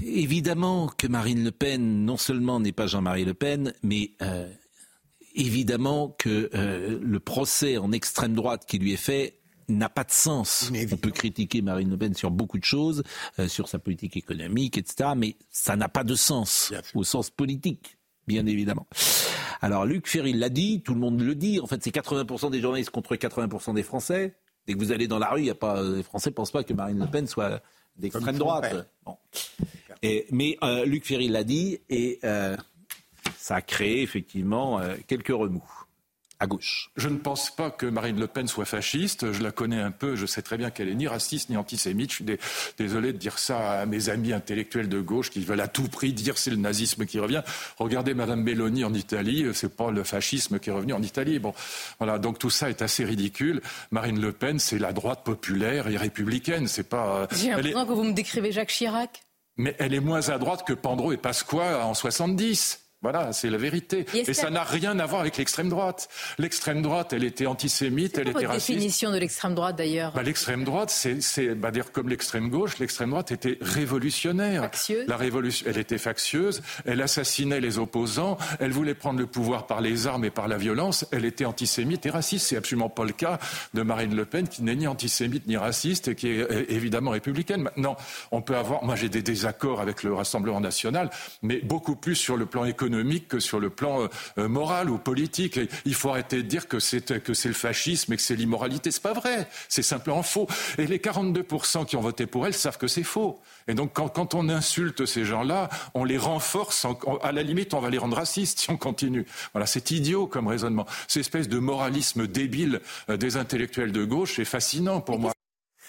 évidemment que Marine Le Pen, non seulement n'est pas Jean-Marie Le Pen, mais euh, évidemment que euh, le procès en extrême droite qui lui est fait n'a pas de sens. On peut critiquer Marine Le Pen sur beaucoup de choses, euh, sur sa politique économique, etc., mais ça n'a pas de sens, au sens politique, bien évidemment. Alors Luc Ferry l'a dit, tout le monde le dit, en fait c'est 80% des journalistes contre 80% des Français. Dès que vous allez dans la rue, il y a pas, les Français ne pensent pas que Marine Le Pen soit d'extrême droite. Bon. Et, mais euh, Luc Ferry l'a dit et euh, ça a créé effectivement euh, quelques remous à gauche. Je ne pense pas que Marine Le Pen soit fasciste. Je la connais un peu. Je sais très bien qu'elle est ni raciste ni antisémite. Je suis dé- désolé de dire ça à mes amis intellectuels de gauche qui veulent à tout prix dire c'est le nazisme qui revient. Regardez Madame Belloni en Italie. euh, C'est pas le fascisme qui est revenu en Italie. Bon, voilà. Donc tout ça est assez ridicule. Marine Le Pen, c'est la droite populaire et républicaine. C'est pas. euh, J'ai est- l'impression que vous me décrivez Jacques Chirac. mais elle est moins à droite que Pandro et Pasqua en 70. Voilà, c'est la vérité. Et ça n'a rien à voir avec l'extrême droite. L'extrême droite, elle était antisémite, elle était raciste. définition de l'extrême droite d'ailleurs? Bah, l'extrême droite, c'est, c'est bah, dire comme l'extrême gauche, l'extrême droite était révolutionnaire. Factieuse? La révolution, elle était factieuse, elle assassinait les opposants, elle voulait prendre le pouvoir par les armes et par la violence, elle était antisémite et raciste. C'est absolument pas le cas de Marine Le Pen, qui n'est ni antisémite ni raciste et qui est euh, évidemment républicaine. Maintenant, on peut avoir, moi j'ai des désaccords avec le Rassemblement national, mais beaucoup plus sur le plan économique que sur le plan euh, euh, moral ou politique. Et il faut arrêter de dire que c'est que c'est le fascisme et que c'est l'immoralité. C'est pas vrai. C'est simplement faux. Et les 42% qui ont voté pour elle savent que c'est faux. Et donc quand, quand on insulte ces gens-là, on les renforce. en- en- à la limite, on va les rendre racistes si on continue. Voilà, c'est idiot comme raisonnement. Cette espèce de moralisme débile euh, des intellectuels de gauche est fascinant pour moi.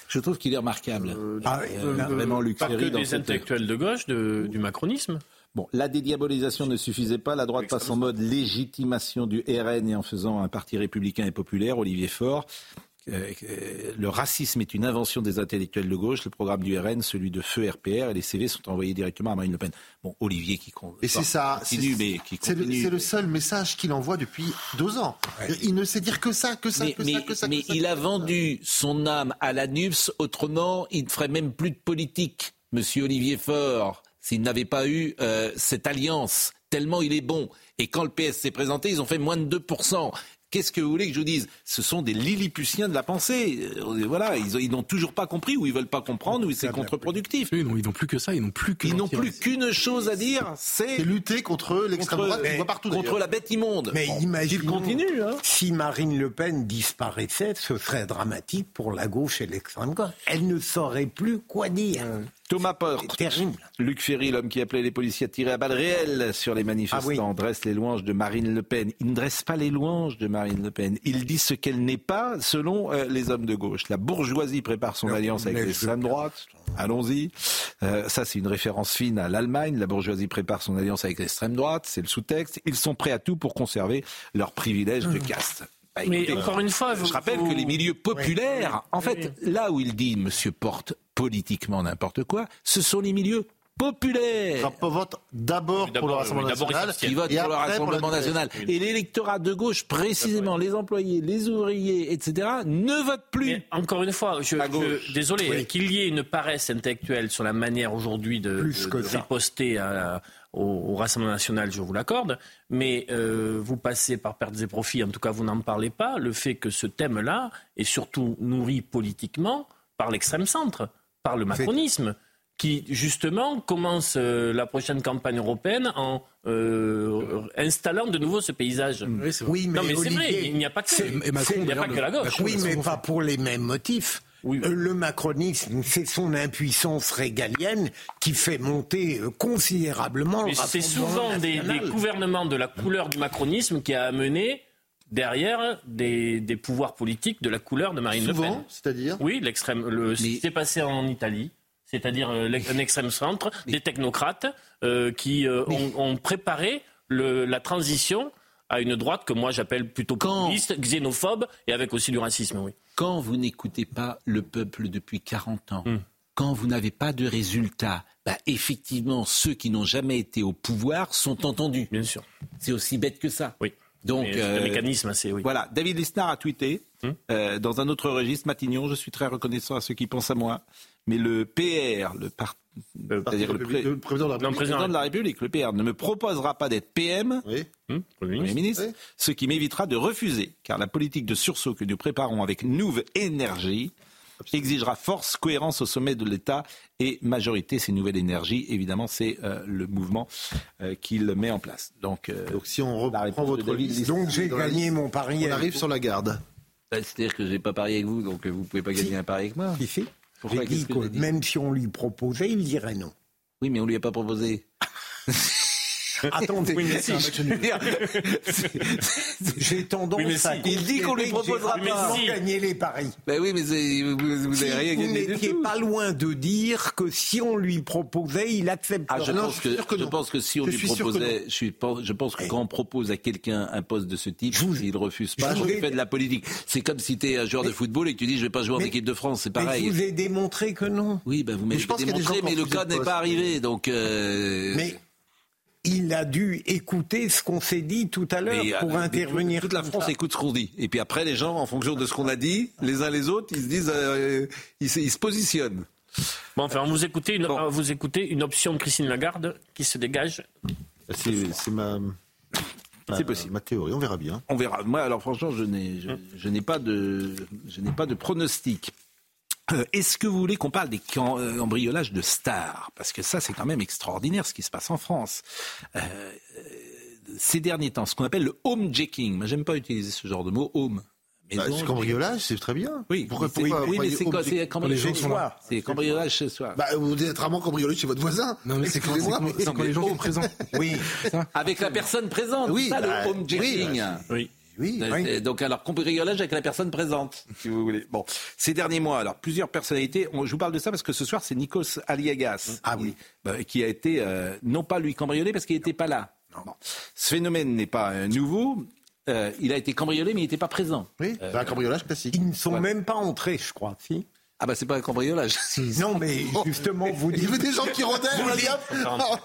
Je trouve qu'il est remarquable. Ah, Euh, vraiment, Luc Pas Ferry que dans des cette- intellectuels de gauche, de- du macronisme. Bon, la dédiabolisation ne suffisait pas. La droite passe en mode légitimation du RN et en faisant un parti républicain et populaire, Olivier Faure. euh, euh, le racisme est une invention des intellectuels de gauche. Le programme du RN, celui de Feu RPR, et les CV sont envoyés directement à Marine Le Pen. Bon, Olivier qui Et c'est ça. continue, mais qui C'est le, continue. c'est le seul message qu'il envoie depuis deux ans. Il ne sait dire que ça, que ça, mais, que mais- ça, que ça. que mais il a vendu son âme à la NUPS, autrement, il ne ferait même plus de politique, monsieur Olivier Faure, s'il n'avait pas eu euh, cette alliance, tellement il est bon. Et quand le PS s'est présenté, ils ont fait moins de 2%. Qu'est-ce que vous voulez que je vous dise? Ce sont des Lilliputiens de la pensée. Euh, Voilà, ils, ont- ils n'ont toujours pas compris, ou ils veulent pas comprendre, ou c'est contre-productif. Ils n'ont ils n'ont plus que ça, ils n'ont plus que Ils n'ont plus qu'une chose à dire, c'est C'est lutter contre l'extrême droite qu'on voit partout. contre la bête immonde. Mais Bon, imaginons, il continue, hein. si Marine Le Pen disparaissait, ce serait dramatique pour la gauche et l'extrême gauche. Elle ne saurait plus quoi dire. Thomas Porte. Terrible. Luc Ferry, l'homme qui appelait les policiers à tirer à balles réelles sur les manifestants, Ah oui. dresse les louanges de Marine Le Pen. Il ne dresse pas les louanges de Marine Le Pen. Il dit ce qu'elle n'est pas, selon euh, les hommes de gauche. La bourgeoisie prépare son Non, alliance avec l'extrême droite. Allons-y. Euh, ça, c'est une référence fine à l'Allemagne. La bourgeoisie prépare son alliance avec l'extrême droite. C'est le sous-texte. Ils sont prêts à tout pour conserver leur privilège de caste. Bah, Mais encore une fois, je rappelle vous- que les milieux populaires, en fait, là où il dit Monsieur Porte politiquement n'importe quoi, ce sont les milieux populaires Enfin, vote d'abord pour le Rassemblement oui, national. qui votent et pour le pour Rassemblement national. Et l'électorat de gauche, précisément, les employés, les ouvriers, etc., ne votent plus. Mais encore une fois, je, je- désolé, Oui. qu'il y ait une paresse intellectuelle sur la manière aujourd'hui de, de- de ça. riposter à- au, au Rassemblement national, je vous l'accorde, mais euh, vous passez par pertes et profits, en tout cas vous n'en parlez pas, le fait que ce thème-là est surtout nourri politiquement par l'extrême centre, par le macronisme qui justement commence euh, la prochaine campagne européenne en euh, installant de nouveau ce paysage. Oui, mais, non mais c'est vrai, il n'y a pas que, Macron, il n'y a pas que la gauche. Macron, Oui, mais pas pour les mêmes motifs. Oui. Euh, Le macronisme, c'est son impuissance régalienne qui fait monter considérablement Mais le c'est souvent des, gouvernements de la couleur du macronisme qui a amené derrière des, des pouvoirs politiques de la couleur de Marine Le Pen. Souvent, c'est-à-dire? Oui, l'extrême. Le, Ce qui s'est passé en Italie, c'est-à-dire euh, un extrême centre, des technocrates euh, qui euh, ont, ont préparé le- la transition à une droite que moi j'appelle plutôt populiste, xénophobe et avec aussi du racisme. Oui. Quand vous n'écoutez pas le peuple depuis 40 ans, Hmm. quand vous n'avez pas de résultats, bah, effectivement, ceux qui n'ont jamais été au pouvoir sont entendus. Bien sûr. C'est aussi bête que ça. Oui. Donc, euh, le mécanisme, c'est oui. Voilà, David Lisnard a tweeté Hmm. euh, dans un autre registre, Matignon, je suis très reconnaissant à ceux qui pensent à moi, mais le PR, le par- c'est-à-dire le, pré- le président de la Non, République. président- président de la République, le PR, ne me proposera pas d'être PM, Oui. Hum, Premier ministre. ministre, Oui. ce qui m'évitera de refuser, car la politique de sursaut que nous préparons avec Nouve Énergie exigera force, cohérence au sommet de l'État et majorité. Ces nouvelles énergies, évidemment, c'est euh, le mouvement euh, qu'il met en place. Donc, euh, Donc si on reprend votre liste, Donc j'ai gagné liste, mon pari. on arrive sur la garde. bah, c'est-à-dire que je n'ai pas parié avec vous, donc vous ne pouvez pas gagner un pari avec moi. Si, si. Pourquoi J'ai Qu'est-ce dit que que j'ai dit même si on lui proposait, il dirait non. Oui, mais on lui a pas proposé. Attendez, Je veux dire, j'ai tendance Oui, mais si. à Il dit qu'on lui proposera pas. Mais si. gagné les paris. ben oui, mais vous, vous Si, n'avez rien vous gagné du n'étiez pas loin de dire que si on lui proposait, il accepterait. Ah, je, Non, pense je que, je pense si on Je lui proposait, je, suis je pense que quand on propose à quelqu'un un poste de ce type, Je vous- s'il refuse pas, je vous fait de la politique. C'est comme si tu es un joueur de football et que tu dis je vais pas jouer en Mais- équipe de France, c'est Mais pareil. je vous ai démontré que non. Oui, ben vous m'avez je pense qu'il y a des démontré, mais le cas n'est pas arrivé, donc. euh, Mais il a dû écouter ce qu'on s'est dit tout à l'heure pour euh, mais intervenir. Toute, toute la France ça. écoute ce qu'on dit. Et puis après, les gens, en fonction de ce qu'on a dit, les uns les autres, ils se disent, euh, ils, se- ils se positionnent. Bon, enfin, vous écoutez, une, Bon. euh, vous écoutez une option de Christine Lagarde qui se dégage. C'est ma, ma- C'est possible. ma théorie, on verra bien. On verra. Moi, alors franchement, je n'ai, je, je n'ai pas de, je n'ai pas de pronostic. Euh, Est-ce que vous voulez qu'on parle des cam- euh, cambriolages de stars? Parce que ça, c'est quand même extraordinaire ce qui se passe en France. Euh, ces derniers temps, ce qu'on appelle le homejacking. Moi, j'aime pas utiliser ce genre de mot, home. Bah, ce cambriolage, c'est très bien. Oui, Pourquoi, mais c'est- pourquoi- oui, mais c'est quoi? C'est cambriolage gens chez sont soi. là. C'est cambriolage chez soi. Bah, vous êtes rarement cambriolé chez votre voisin. Non, mais c'est quand, quand- mais- c'est quand les gens sont présents. Oui, Avec la personne présente. Oui, c'est ça bah, le homejacking. oui, bah, Oui. Oui. Euh, Oui. euh, Donc alors cambriolage avec la personne présente, si vous voulez. Bon, ces derniers mois, alors plusieurs personnalités. on- je vous parle de ça parce que ce soir c'est Nikos Aliagas, Ah qui- oui. bah, qui a été euh, non pas lui cambriolé parce qu'il n'était pas là. Bon. Ce phénomène n'est pas euh, nouveau. Euh, il a été cambriolé mais il n'était pas présent. Oui, bah, un cambriolage classique. ils ne sont même pas entrés, je crois. Si. Ah bah c'est pas un cambriolage. Non, mais justement, vous Il y dites. avait des gens qui rôdaient, Vous a dites-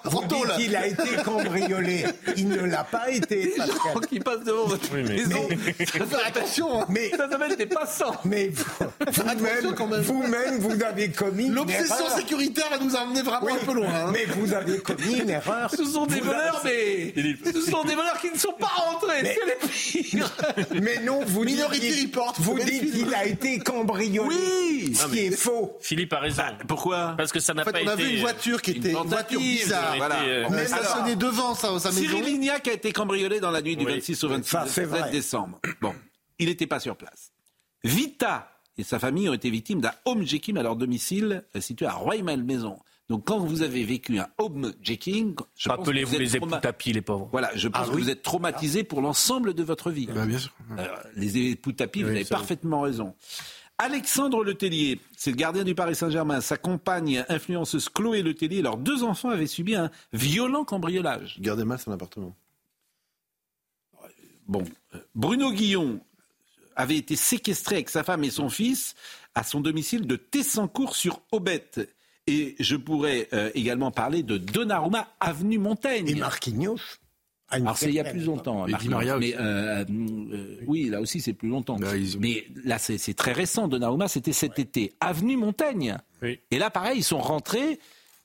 Vous Fantôme, dites qu'il a été cambriolé. Il ne l'a pas été. Pascal. gens qui passent devant votre Oui, mais- maison. Faut faire attention. hein. Mais, Ça s'appelle des passants. mais vous- vous-même, même. vous-même, vous avez commis une L'obsession sécuritaire, elle nous a emmené vraiment Oui, un peu loin. hein. Mais vous avez commis une erreur. Ce sont des Vous voleurs, avez- mais ce sont des voleurs qui ne sont pas rentrés. Mais- C'est les pires. Mais non, vous dites, Minority Report, vous vous dites qu'il a été cambriolé. Oui. Ce qui est faux. Philippe a raison. Pourquoi Parce que ça n'a En fait, pas on a été. vu une voiture qui était une voiture bizarre. voilà. été, euh, Mais a stationné alors- devant sa, sa maison. Cyril Lignac a été cambriolé dans la nuit du Oui. 26 au 27 Ça, c'est vrai. décembre. Bon, il n'était pas sur place. Vita et sa famille ont été victimes d'un homejacking à leur domicile euh, situé à Rueil-Malmaison. Donc quand vous avez vécu un pense que Rappelez-vous les époux trauma- tapis, les pauvres. Voilà, je pense Ah que oui. vous êtes traumatisé pour l'ensemble de votre vie. Bah, bien sûr. Euh, les époux tapis, vous avez ça, parfaitement raison. Alexandre Letellier, c'est le gardien du Paris Saint-Germain. Sa compagne influenceuse Chloé Letellier, leurs deux enfants avaient subi un violent cambriolage. Gardez mal son appartement. Bon, Bruno Guillon avait été séquestré avec sa femme et son fils à son domicile de Tessancourt sur Aubette. Et je pourrais euh, également parler de Donnarumma, avenue Montaigne. Et Marquinhos. À une Alors c'est il y a plus longtemps. Marquinhos. Maria mais aussi. euh, euh, oui, là aussi c'est plus longtemps. Bah, ont- Mais là c'est très récent. Donnarumma, c'était cet été. Avenue Montaigne. Oui. Et là, pareil, ils sont rentrés.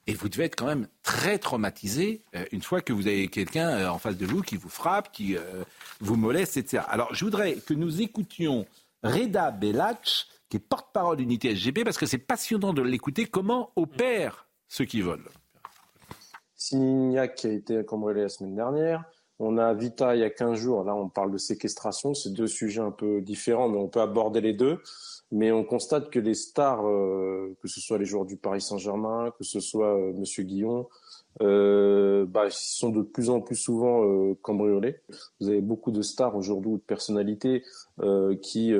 Et vous devez être quand même très traumatisé euh, une fois que vous avez quelqu'un euh, en face de vous qui vous frappe, qui euh, vous moleste, etc. Alors, je voudrais que nous écoutions Reda Bellach, qui est porte-parole d'Unité SGP, parce que c'est passionnant de l'écouter. Comment opèrent ceux qui volent Signac qui a été cambriolé la semaine dernière. On a Vita il y a 15 jours, là on parle de séquestration, c'est deux sujets un peu différents, mais on peut aborder les deux. Mais on constate que les stars, euh, que ce soit les joueurs du Paris Saint-Germain, que ce soit euh, Monsieur Guillon, euh, bah, ils sont de plus en plus souvent cambriolés. Vous avez beaucoup de stars aujourd'hui ou de personnalités qui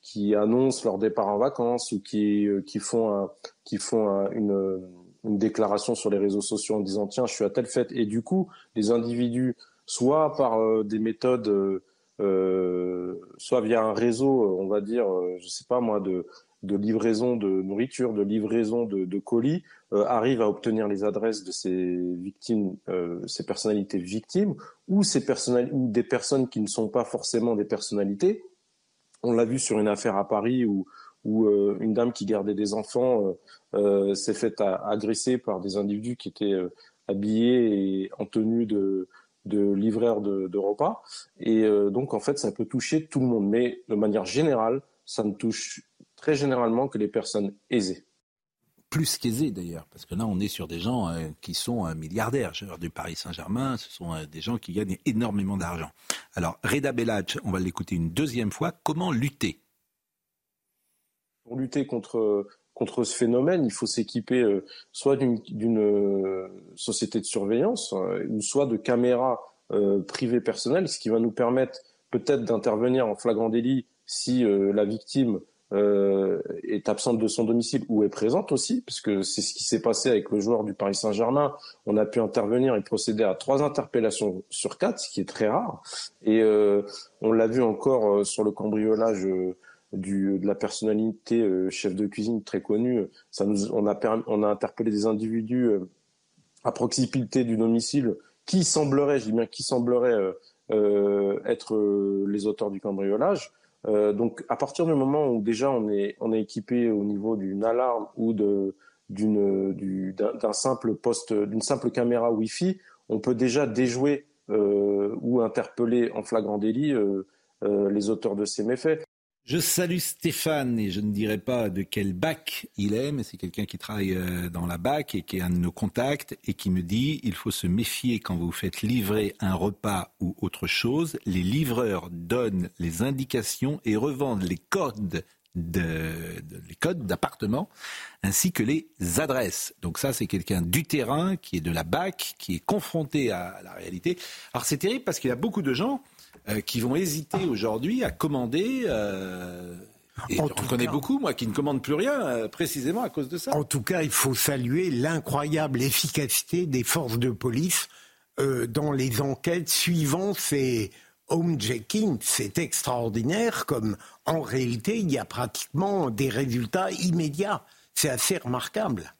qui annoncent leur départ en vacances ou qui qui font un, qui font un- une une déclaration sur les réseaux sociaux en disant tiens je suis à telle fête. Et du coup les individus soit par euh, des méthodes euh, euh, soit via un réseau on va dire je sais pas moi de de livraison de nourriture de livraison de, de colis arrivent à obtenir les adresses de ces victimes ces personnalités victimes ou ces ou des personnes qui ne sont pas forcément des personnalités. On l'a vu sur une affaire à Paris où où euh, une dame qui gardait des enfants euh, euh, s'est fait a- agresser par des individus qui étaient habillés et en tenue de, de livreur de, repas. Et donc, en fait, ça peut toucher tout le monde. Mais de manière générale, ça ne touche très généralement que les personnes aisées. plus qu'aisés d'ailleurs, parce que là on est sur des gens qui sont euh, milliardaires. Dire, du Paris Saint-Germain, ce sont des gens qui gagnent énormément d'argent. Alors Reda Bellach, on va l'écouter une deuxième fois. Comment lutter Pour lutter contre, contre ce phénomène, il faut s'équiper euh, soit d'une euh, société de surveillance, euh, ou soit de caméras euh, privées personnelles, ce qui va nous permettre peut-être d'intervenir en flagrant délit si euh, la victime est absente de son domicile ou est présente aussi, puisque c'est ce qui s'est passé avec le joueur du Paris Saint-Germain. On a pu intervenir et procéder à trois interpellations sur quatre, ce qui est très rare. Et on l'a vu encore sur le cambriolage de la personnalité euh, chef de cuisine très connue. Ça nous, on, a on a interpellé des individus euh, à proximité du domicile qui semblerait, je dis bien qui semblerait euh, être les auteurs du cambriolage. Donc à partir du moment où déjà on est, on est équipé au niveau d'une alarme ou d'un, simple poste, d'une simple caméra Wi-Fi, on peut déjà déjouer ou interpeller en flagrant délit les auteurs de ces méfaits. Je salue Stéphane et je ne dirai pas de quel bac il est, mais c'est quelqu'un qui travaille euh, dans la BAC et qui est un de nos contacts et qui me dit il faut se méfier quand vous faites livrer un repas ou autre chose. Les livreurs donnent les indications et revendent les codes de, de- les codes d'appartement ainsi que les adresses. Donc ça, c'est quelqu'un du terrain qui est de la BAC, qui est confronté à la réalité. Alors c'est terrible parce qu'il y a beaucoup de gens euh, qui vont hésiter aujourd'hui à commander. euh, et En tout connais cas- beaucoup, moi, qui ne commandent plus rien, euh, précisément à cause de ça. En tout cas, il faut saluer l'incroyable efficacité des forces de police euh, dans les enquêtes suivant ces homejacking. C'est extraordinaire comme en réalité, il y a pratiquement des résultats immédiats. C'est assez remarquable.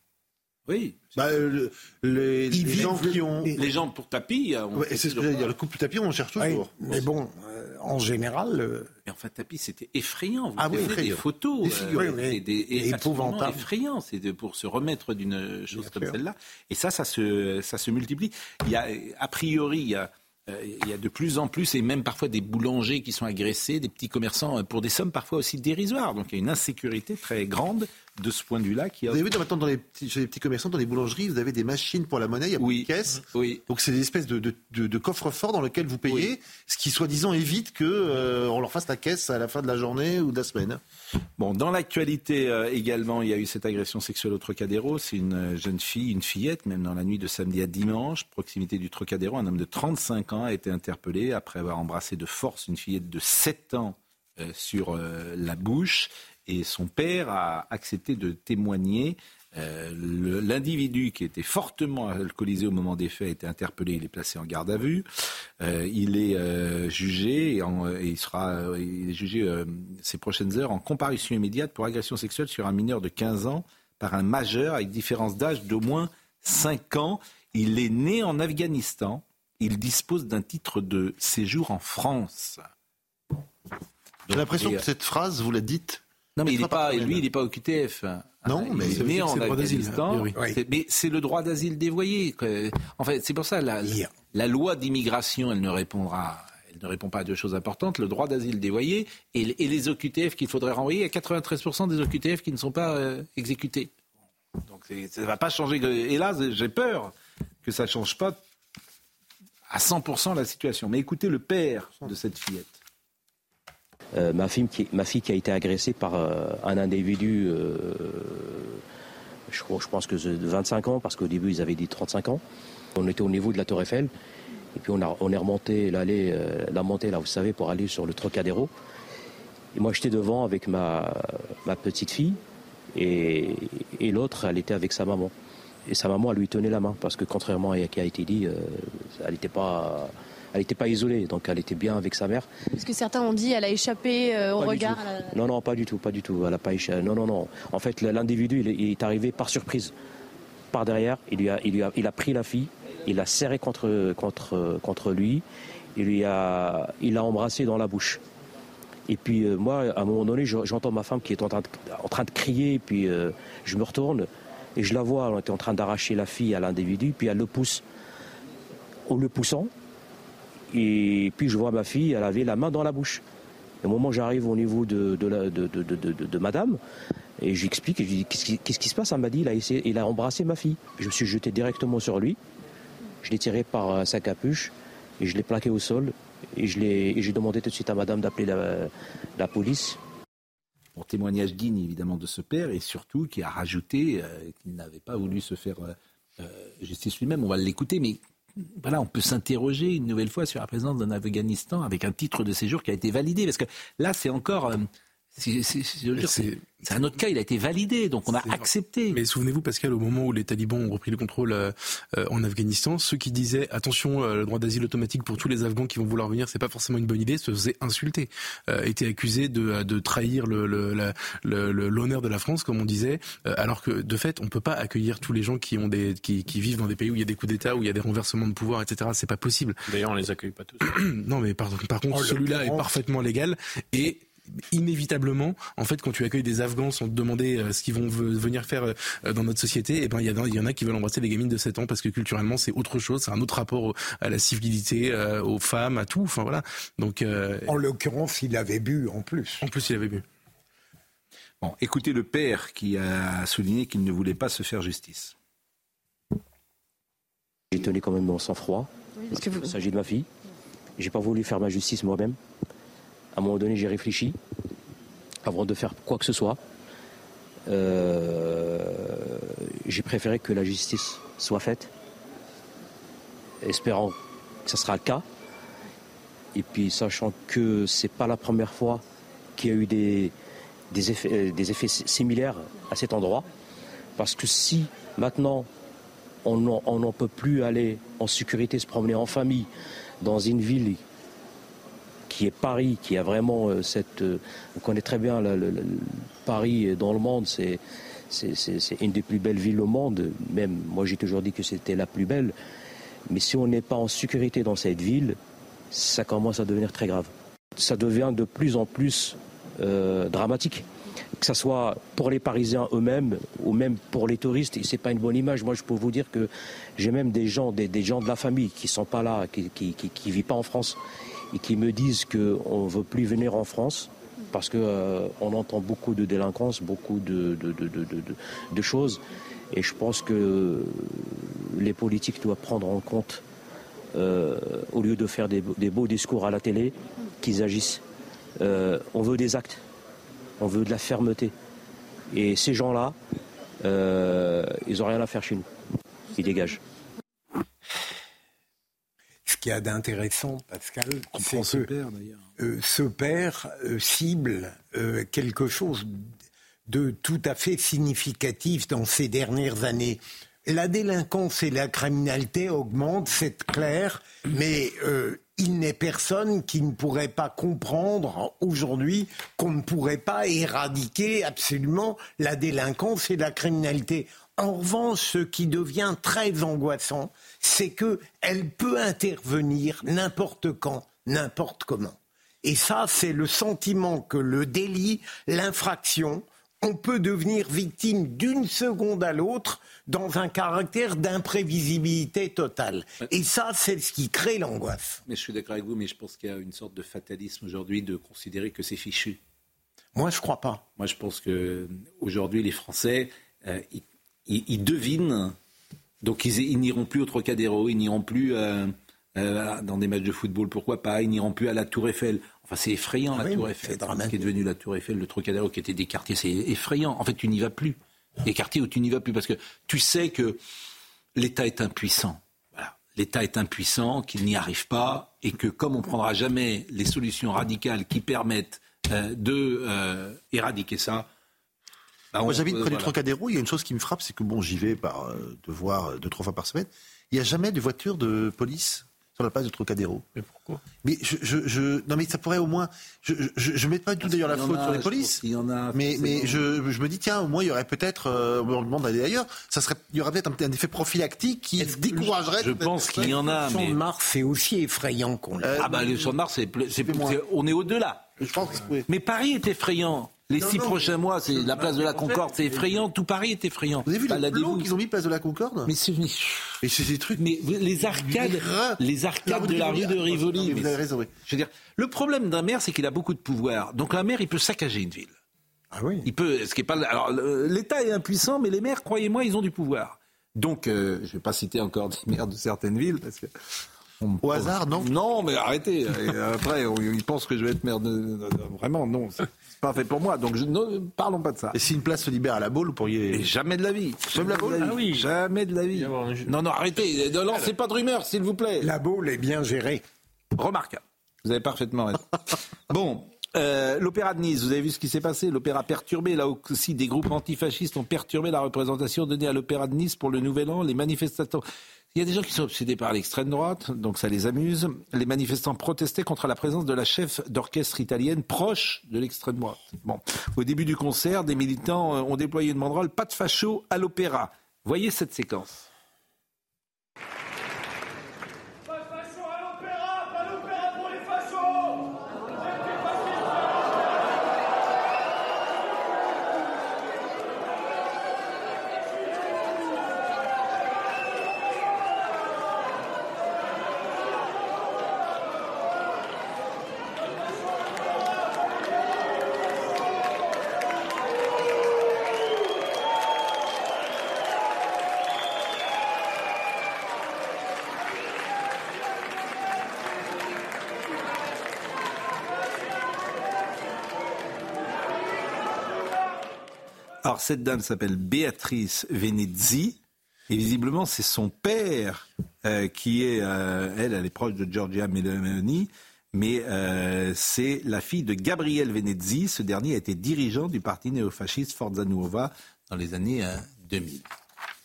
Oui. Bah, le- les, gens qui ont. les- Les gens pour tapis. euh, on Ouais, c'est ce que j'allais dire. Le couple tapis, on cherche Oui, toujours. mais bon, euh, en général, euh, Mais enfin, tapis, c'était effrayant. Vous Ah oui, avez des effrayant. photos, Des figures, euh, oui, des- des- mais et absolument épouvantable. effrayant. C'est de- pour se remettre d'une chose Bien comme celle-là. Et ça, ça se, ça se multiplie. Il y a, a priori, il y a, euh, il y a de plus en plus, et même parfois des boulangers qui sont agressés, des petits commerçants euh, pour des sommes parfois aussi dérisoires. Donc il y a une insécurité très grande de ce point de vue-là. Qui a... Vous avez vu dans- maintenant dans les petits, chez les petits commerçants, dans les boulangeries, vous avez des machines pour la monnaie, il y a Oui. une caisse. Oui. Donc c'est des espèces de, de, de, de coffres forts dans lesquels vous payez, ce qui soi-disant évite que euh, on leur fasse la caisse à la fin de la journée ou de la semaine. Bon, dans l'actualité euh, également, il y a eu cette agression sexuelle au Trocadéro. C'est une euh, jeune fille, une fillette, même dans la nuit de samedi à dimanche, proximité du Trocadéro. Un homme de 35 ans a été interpellé après avoir embrassé de force une fillette de 7 ans euh, sur la bouche. Et son père a accepté de témoigner. Euh, le- L'individu qui était fortement alcoolisé au moment des faits a été interpellé, il est placé en garde à vue. Euh, il est euh, jugé et, en- et il sera euh, il est jugé euh, ces prochaines heures en comparution immédiate pour agression sexuelle sur un mineur de 15 ans par un majeur avec différence d'âge d'au moins 5 ans. Il est né en Afghanistan. Il dispose d'un titre de séjour en France. J'ai l'impression que cette phrase, vous la dites. Non, mais il est pas, lui, il n'est pas au QTF. Non, mais est né en Afghanistan. Mais c'est le droit d'asile dévoyé. En fait, c'est pour ça la, la, loi d'immigration, elle ne répondra. Elle ne répond pas à deux choses importantes, le droit d'asile dévoyé et, et les OQTF qu'il faudrait renvoyer. Il y a 93% des OQTF qui ne sont pas euh, exécutés. Donc ça ne va pas changer. Et là, j'ai peur que ça ne change pas à 100% la situation. Mais écoutez le père de cette fillette. Euh, ma, fille qui, a été agressée par euh, un individu, euh, je, pense que de 25 ans, parce qu'au début ils avaient dit 35 ans. On était au niveau de la Tour Eiffel, et puis on, est remonté l'allée, la montée là, vous savez, pour aller sur le Trocadéro. Et moi j'étais devant avec ma, petite fille, et, l'autre, elle était avec sa maman. Et sa maman, elle lui tenait la main, parce que contrairement à ce qui a été dit, elle n'était pas, elle était pas isolée, donc elle était bien avec sa mère. Parce que certains ont dit elle a échappé euh, au Pas regard. la- Non, non, pas du tout, pas du tout. Elle a pas écha- Non, non, non. En fait, l'individu, il, est- il est arrivé par surprise, par derrière. Il, lui a, il, lui a, il a pris la fille, il l'a serré contre, contre, contre lui, il lui a, il l'a embrassé dans la bouche. Et puis euh, moi, à un moment donné, je- j'entends ma femme qui est en train de, en train de crier, et puis euh, je me retourne et je la vois, elle était en train d'arracher la fille à l'individu, puis elle le pousse. En le poussant, et puis je vois ma fille, elle avait la main dans la bouche. Et au moment où j'arrive au niveau de, de, la- de, de- madame, et je lui explique, et je dis qu'est-ce qui, se passe? Elle m'a dit il a, embrassé ma fille. Je me suis jeté directement sur lui, je l'ai tiré par sa capuche, et je l'ai plaqué au sol, et j'ai demandé tout de suite à madame d'appeler la, police. Pour témoignage digne évidemment de ce père et surtout qui a rajouté euh, qu'il n'avait pas voulu se faire euh, euh, justice lui-même. On va l'écouter, mais voilà, on peut s'interroger une nouvelle fois sur la présence d'un Afghanistan avec un titre de séjour qui a été validé. Parce que là, c'est encore. C'est- c'est- c'est- je veux dire, c'est c'est un autre cas, il a été validé, donc on a accepté. Mais souvenez-vous, Pascal, au moment où les talibans ont repris le contrôle euh, euh, en Afghanistan, ceux qui disaient attention, euh, le droit d'asile automatique pour tous les Afghans qui vont vouloir venir, c'est pas forcément une bonne idée, se faisaient insulter, euh, étaient accusés de, de trahir le- le- le- le- l'honneur de la France, comme on disait, euh, alors que de fait, on peut pas accueillir tous les gens qui ont des qui, qui vivent dans des pays où il y a des coups d'État, où il y a des renversements de pouvoir, etc. C'est pas possible. D'ailleurs, on les accueille pas tous. non, mais par, par contre, En celui-là est parfaitement légal et inévitablement, en fait, quand tu accueilles des Afghans sans te demander euh, ce qu'ils vont ve- venir faire euh, dans notre société, et ben il y, en a- il y en a qui veulent embrasser des gamines de 7 ans parce que culturellement c'est autre chose, c'est un autre rapport au- à la civilité, euh, aux femmes, à tout. Enfin voilà. Donc euh, En l'occurrence, il avait bu en plus. En plus, il avait bu. Bon, écoutez le père qui a souligné qu'il ne voulait pas se faire justice. J'ai tenu quand même mon sang-froid. parce qu'il s'agit de ma fille. J'ai pas voulu faire ma justice moi-même. À un moment donné, j'ai réfléchi avant de faire quoi que ce soit. Euh, j'ai préféré que la justice soit faite, espérant que ce sera le cas. Et puis sachant que c'est pas la première fois qu'il y a eu des, des effets, euh, des effets similaires à cet endroit. Parce que si maintenant on n'en on n'en peut plus aller en sécurité, se promener en famille dans une ville qui est Paris, qui a vraiment euh, cette... euh, on connaît très bien Paris dans le monde, c'est une des plus belles villes au monde. Même moi j'ai toujours dit que c'était la plus belle. Mais si on n'est pas en sécurité dans cette ville, ça commence à devenir très grave. Ça devient de plus en plus euh, dramatique. Que ce soit pour les Parisiens eux-mêmes ou même pour les touristes, et c'est pas une bonne image. Moi, je peux vous dire que j'ai même des gens, des, gens de la famille qui sont pas là, qui, qui vivent pas en France, et qui me disent qu'on veut plus venir en France parce que euh, entend beaucoup de délinquance, beaucoup de, choses, et je pense que les politiques doivent prendre en compte, euh, au lieu de faire des, des beaux discours à la télé, qu'ils agissent. Euh, on veut des actes, on veut de la fermeté. Et ces gens-là, euh, ils n'ont rien à faire chez nous. Ils dégagent. Qu'il y a d'intéressant, Pascal, c'est ce que père, euh, ce père euh, cible euh, quelque chose de tout à fait significatif dans ces dernières années. La délinquance et la criminalité augmentent, c'est clair, mais euh, il n'est personne qui ne pourrait pas comprendre aujourd'hui qu'on ne pourrait pas éradiquer absolument la délinquance et la criminalité. En revanche, ce qui devient très angoissant, c'est que elle peut intervenir n'importe quand, n'importe comment. Et ça, c'est le sentiment que le délit, l'infraction, on peut devenir victime d'une seconde à l'autre dans un caractère d'imprévisibilité totale. Et ça, c'est ce qui crée l'angoisse. Mais je suis d'accord avec vous, mais je pense qu'il y a une sorte de fatalisme aujourd'hui de considérer que c'est fichu. Moi, je crois pas. Moi, je pense que aujourd'hui, les Français, euh, ils, ils- ils devinent, donc ils, ils n'iront plus au Trocadéro, ils n'iront plus euh, euh, dans des matchs de football, pourquoi pas Ils n'iront plus à la Tour Eiffel. Enfin, c'est effrayant Ah la oui, Tour Eiffel. c'est Ce qui est devenu la Tour Eiffel, le Trocadéro qui était des quartiers, c'est effrayant. En fait, tu n'y vas plus. Des quartiers où tu n'y vas plus parce que tu sais que l'État est impuissant. Voilà. L'État est impuissant, qu'il n'y arrive pas et que comme on ne prendra jamais les solutions radicales qui permettent euh, de éradiquer ça. Bah, Moi, j'habite près du. Trocadéro. Il y a une chose qui me frappe, c'est que bon, j'y vais par euh, de voir euh, deux trois fois par semaine. Il n'y a jamais de voiture de police sur la place du Trocadéro. Mais pourquoi? Mais je, je, je- non, mais ça pourrait au moins. Je, je, je mets pas du tout d'ailleurs la Il faute a, sur les polices. qu'il y en a, Mais, je, je me dis tiens, au moins il y aurait peut-être. euh, on me demande d'aller ailleurs. Ça serait, il y aurait peut-être un, un effet prophylactique qui découragerait. Je pense qu'il y en a, Le champ mais de Mars, c'est aussi effrayant qu'on l'a. Euh, ah bah le champ de Mars, c'est, plus- c'est, moins. c'est- on est au-delà. Je pense oui. Mais Paris est effrayant. Les Non, six non, prochains mois, c'est la place de la Concorde, c'est effrayant. Tout Paris est effrayant. Vous avez vu le la plomb dévoue- qu'ils ont mis place de la Concorde Mais c'est c'est des trucs. mais les arcades, les arcades de la rue de Rivoli. Vous mais avez raison, oui. Je veux dire, le problème d'un maire, c'est qu'il a beaucoup de pouvoir. Donc un maire, il peut saccager une ville. Ah oui. Il peut, ce qui est pas. Alors l'État est impuissant, mais les maires, croyez-moi, ils ont du pouvoir. Donc, euh, je ne vais pas citer encore des maires de certaines villes parce que. Au hasard, non Non, mais arrêtez. Et Après, ils pensent que je vais être maire de- Vraiment, non. Pas fait pour moi. Donc, je, ne parlons pas de ça. Et si une place se libère à la Baule, vous pourriez. Et jamais de la vie. Jamais de la vie. Ah oui. Jamais de la vie. y avoir un- Non, non, arrêtez. Ne lancez pas de rumeurs, s'il vous plaît. La boule est bien gérée. Remarquable. Vous avez parfaitement raison. bon, euh, l'opéra de Nice, vous avez vu ce qui s'est passé? L'opéra perturbé, là aussi des groupes antifascistes ont perturbé la représentation donnée à l'opéra de Nice pour le Nouvel An. Les manifestants... Il y a des gens qui sont obsédés par l'extrême droite, donc ça les amuse. Les manifestants protestaient contre la présence de la chef d'orchestre italienne proche de l'extrême droite. Bon, au début du concert, des militants euh, ont déployé une banderole pas de facho à l'opéra. Voyez cette séquence. Cette dame s'appelle Béatrice Venezzi et visiblement c'est son père euh, qui est, euh, elle, elle est proche de Giorgia Meloni, mais euh, c'est la fille de Gabriel Venezzi. Ce dernier a été dirigeant du parti néofasciste Forza Nuova dans les années euh, 2000.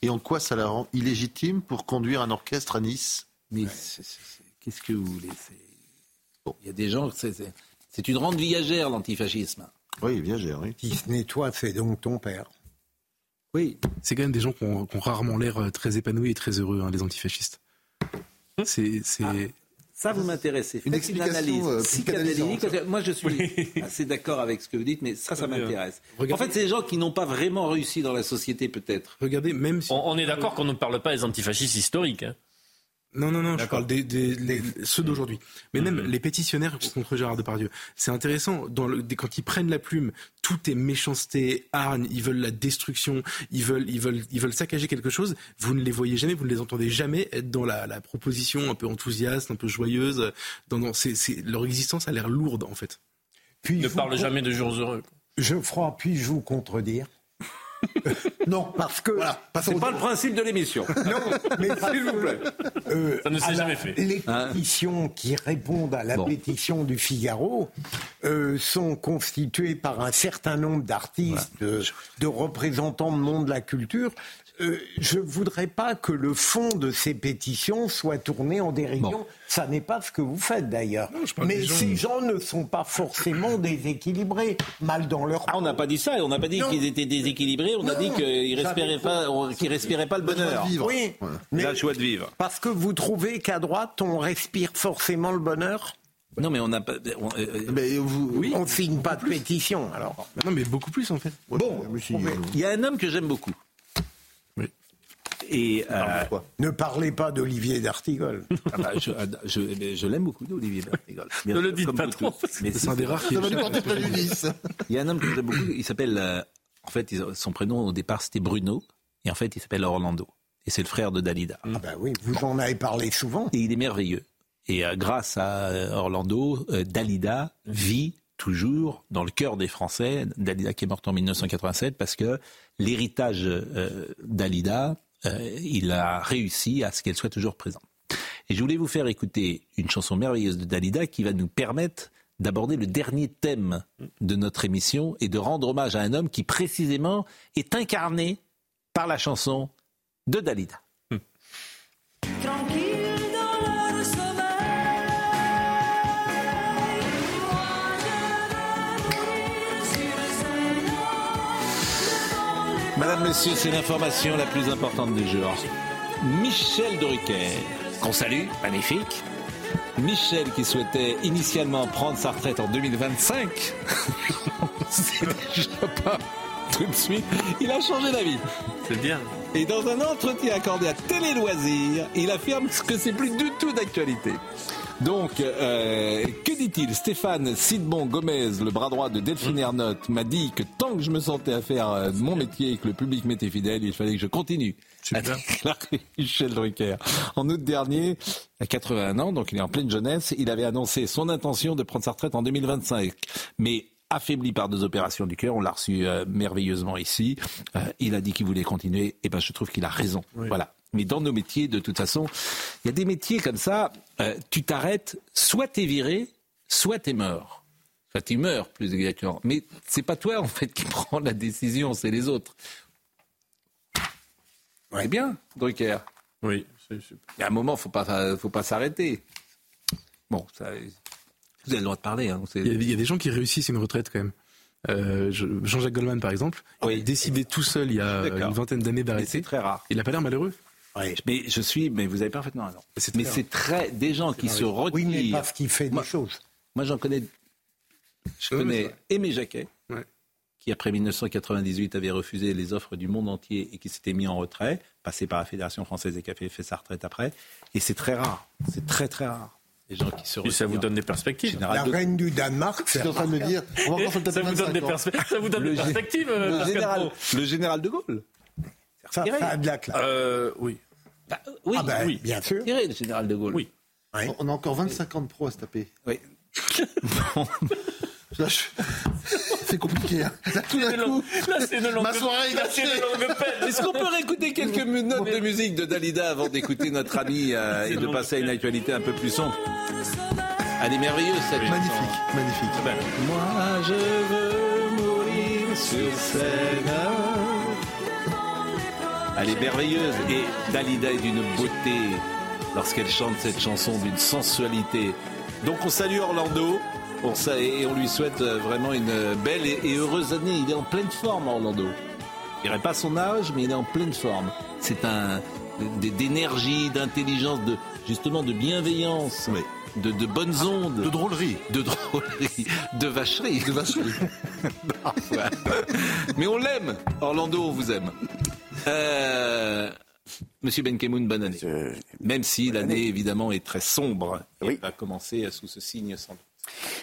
Et en quoi ça la rend illégitime pour conduire un orchestre à Nice? Mais qu'est-ce que vous voulez? Bon, Il y a des gens, c'est une rente viagère l'antifascisme. Oui, viagère, oui. Si ce n'est toi, c'est donc ton père. Oui, C'est quand même des gens qui ont, qui ont rarement l'air euh, très épanouis et très heureux, hein, les antifascistes. C'est, c'est... Ça vous m'intéresse. Une Faites explication, analyse euh, psychanalytique. que Moi, je suis assez d'accord avec ce que vous dites, mais ça, ça m'intéresse. Regardez- En fait, c'est des gens qui n'ont pas vraiment réussi dans la société, peut-être. Regardez, même si... On, on est d'accord qu'on ne parle pas des antifascistes historiques. hein. Non, non, non, je parle des, des- des- ceux d'aujourd'hui. Mais même les pétitionnaires contre Gérard Depardieu. C'est intéressant, dans le, des- quand ils prennent la plume, tout est méchanceté, hargne, ils veulent la destruction, ils veulent, ils veulent, ils veulent saccager quelque chose. Vous ne les voyez jamais, vous ne les entendez jamais être dans la, la proposition un peu enthousiaste, un peu joyeuse. Dans, dans- leur existence a l'air lourde, en fait. Puis Ne parle jamais de jours heureux. Geoffroy, puis-je vous contredire? Non, parce que. C'est pas le principe de l'émission. Non, mais s'il vous plaît. Euh, Ça ne s'est jamais fait. Les Hein pétitions qui répondent à la Bon. pétition du Figaro euh, sont constituées par un certain nombre d'artistes, de, de représentants de monde de la culture. Euh, je voudrais pas que le fond de ces pétitions soit tourné en dérision. Bon. Ça n'est pas ce que vous faites d'ailleurs. Mais gens- ces gens ne sont pas forcément déséquilibrés, mal dans leur Ah, on n'a pas dit ça. On n'a pas dit qu'ils étaient déséquilibrés. On a dit qu'ils respiraient J'avais- pas, qu'ils respiraient pas le bonheur. Vivre. Oui, mais La joie de vivre. parce que vous trouvez qu'à droite, on respire forcément le bonheur Non, mais on n'a pas. on- euh, Mais vous, On signe pas de pétition, alors. Non, mais beaucoup plus, en fait. Bon, il y a un homme que j'aime beaucoup. Et euh, Ne parlez pas d'Olivier d'Artigol. ah bah, je, je- eh je l'aime beaucoup, Olivier Bertigol. Bien Ne le dites pas trop. Mais C'est un des rares qui. Il y a un homme que j'aime beaucoup. Il s'appelle. euh, en fait, son prénom au départ c'était Bruno. Et en fait, il s'appelle Orlando. Et c'est le frère de Dalida. Ah bah oui, vous en avez parlé souvent. Et il est merveilleux. Et euh, grâce à Orlando, euh, Dalida vit toujours dans le cœur des Français. Dalida qui est morte en 1987 parce que l'héritage euh, d'Alida, euh, il a réussi à ce qu'elle soit toujours présente. Et je voulais vous faire écouter une chanson merveilleuse de Dalida qui va nous permettre d'aborder le dernier thème de notre émission et de rendre hommage à un homme qui précisément est incarné par la chanson de Dalida. Madame, Monsieur, c'est l'information la plus importante du jour. Michel Drucker, qu'on salue, magnifique. Michel qui souhaitait initialement prendre sa retraite en 2025. c'est déjà pas tout de suite. Il a changé d'avis. C'est bien. Et dans un entretien accordé à Télé Loisirs, il affirme que c'est plus du tout d'actualité. Donc, euh, que dit-il? Stéphane Sidbon Gomez, le bras droit de Delphine Ernotte, m'a dit que tant que je me sentais à faire euh, mon métier et que le public m'était fidèle, il fallait que je continue déclarer Michel Drucker. En août dernier, à 81 ans, donc il est en pleine jeunesse, il avait annoncé son intention de prendre sa retraite en 2025. Mais affaibli par deux opérations du cœur, on l'a reçu euh, merveilleusement ici. Euh, il a dit qu'il voulait continuer, et ben je trouve qu'il a raison. Voilà. Mais dans nos métiers, de toute façon, il y a des métiers comme ça, euh, tu t'arrêtes, soit t'es viré, soit t'es mort. Enfin, tu meurs, plus exactement. Mais c'est pas toi, en fait, qui prends la décision, c'est les autres. Ouais, bien, Drucker. Oui. Il y a un moment, faut pas, faut pas s'arrêter. Bon, ça, vous avez le droit de parler. Hein, Il y, a, il y a des gens qui réussissent une retraite quand même. Euh, je- Jean-Jacques Goldman, par exemple, il a décidé tout seul il y a une vingtaine d'années d'arrêter. c'est très rare. Il n'a pas l'air malheureux. Mais je suis, mais vous avez parfaitement raison. C'est Mais c'est très des gens qui se retirent. Oui, mais parce qu'il fait Moi- des choses. Moi, j'en connais. Je connais. Aimé Jacquet, Ouais. qui après 1998 avait refusé les offres du monde entier et qui s'était mis en retrait, passé par la Fédération française des cafés, fait sa retraite après. Et c'est très rare. C'est très très rare. Les gens qui se Puis ça vous donne des perspectives. Général La de- reine du Danemark, es en train de me dire, on va Ça vous donne 25 des, ans. perspe- ça vous donne Le des gé- perspectives, euh, le général, le général de Gaulle. ça, ça a de la classe. Euh, oui. Bah, oui, ah ben, oui. bien sûr. Tirez, le général de Gaulle. Oui. On a encore 25 ans de pro à se taper. Oui. Là, je- C'est compliqué. Hein. Là, tout d'un coup, longue- Là, c'est une longue, ma soirée est là, c'est une gâchée. longue peine. Est-ce qu'on peut réécouter quelques notes de musique de Dalida avant d'écouter notre ami euh, et de passer à une actualité un peu plus sombre? Elle est merveilleuse cette chanson. Magnifique, magnifique. Moi je veux mourir sur scène. Elle est merveilleuse et Dalida est d'une beauté lorsqu'elle chante cette chanson, d'une sensualité. Donc on salue Orlando on et on lui souhaite euh, vraiment une belle et et heureuse année. Il est en pleine forme Orlando. Je dirais pas son âge, mais il est en pleine forme. C'est un d'énergie, d'intelligence, de justement de bienveillance, de, de bonnes ondes, De drôlerie. de drôlerie, de vacherie. De vacherie. Parfois. Mais on l'aime. Orlando, on vous aime. Euh, Monsieur Benkemoun, bonne année. Même si l'année, évidemment, est très sombre. Et Oui. va commencer sous ce signe sans doute.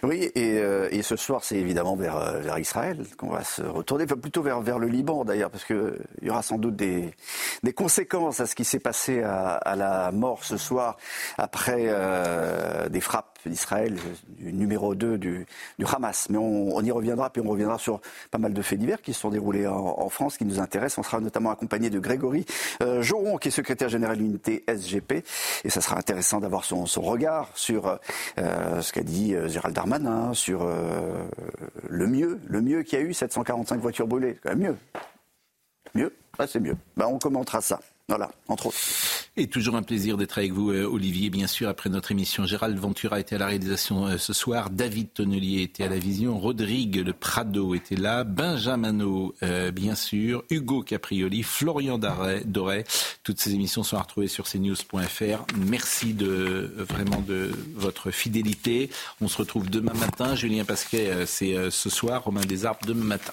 Oui, et, euh, et ce soir, c'est évidemment vers, euh, vers Israël qu'on va se retourner, enfin, plutôt vers, le Liban d'ailleurs, parce qu'il y aura sans doute des, conséquences à ce qui s'est passé à, la mort ce soir après euh, des frappes d'Israël, du numéro 2 du, du Hamas. Mais on, y reviendra, puis on reviendra sur pas mal de faits divers qui se sont déroulés en, France, qui nous intéressent. On sera notamment accompagné de Grégory euh, Joron, qui est secrétaire général de l'unité SGP, et ça sera intéressant d'avoir son, son regard sur euh, ce qu'a dit euh, Gérald Darmanin, sur euh, le mieux, le mieux qu'il y a eu, 745 voitures brûlées, c'est quand même mieux. Mieux? Ah, c'est mieux. Ben, on commentera ça. Voilà, entre autres. Et toujours un plaisir d'être avec vous, euh, Olivier, bien sûr, après notre émission. Gérald Ventura était à la réalisation euh, ce soir, David Tonnelier était à la vision, Rodrigue Le Prado était là, Benjamino, euh, bien sûr, Hugo Caprioli, Florian Doré. Toutes ces émissions sont à retrouver sur cnews.fr. Merci vraiment de votre fidélité. On se retrouve demain matin. Julien Pasquet, c'est ce soir. Romain Desarbes, demain matin.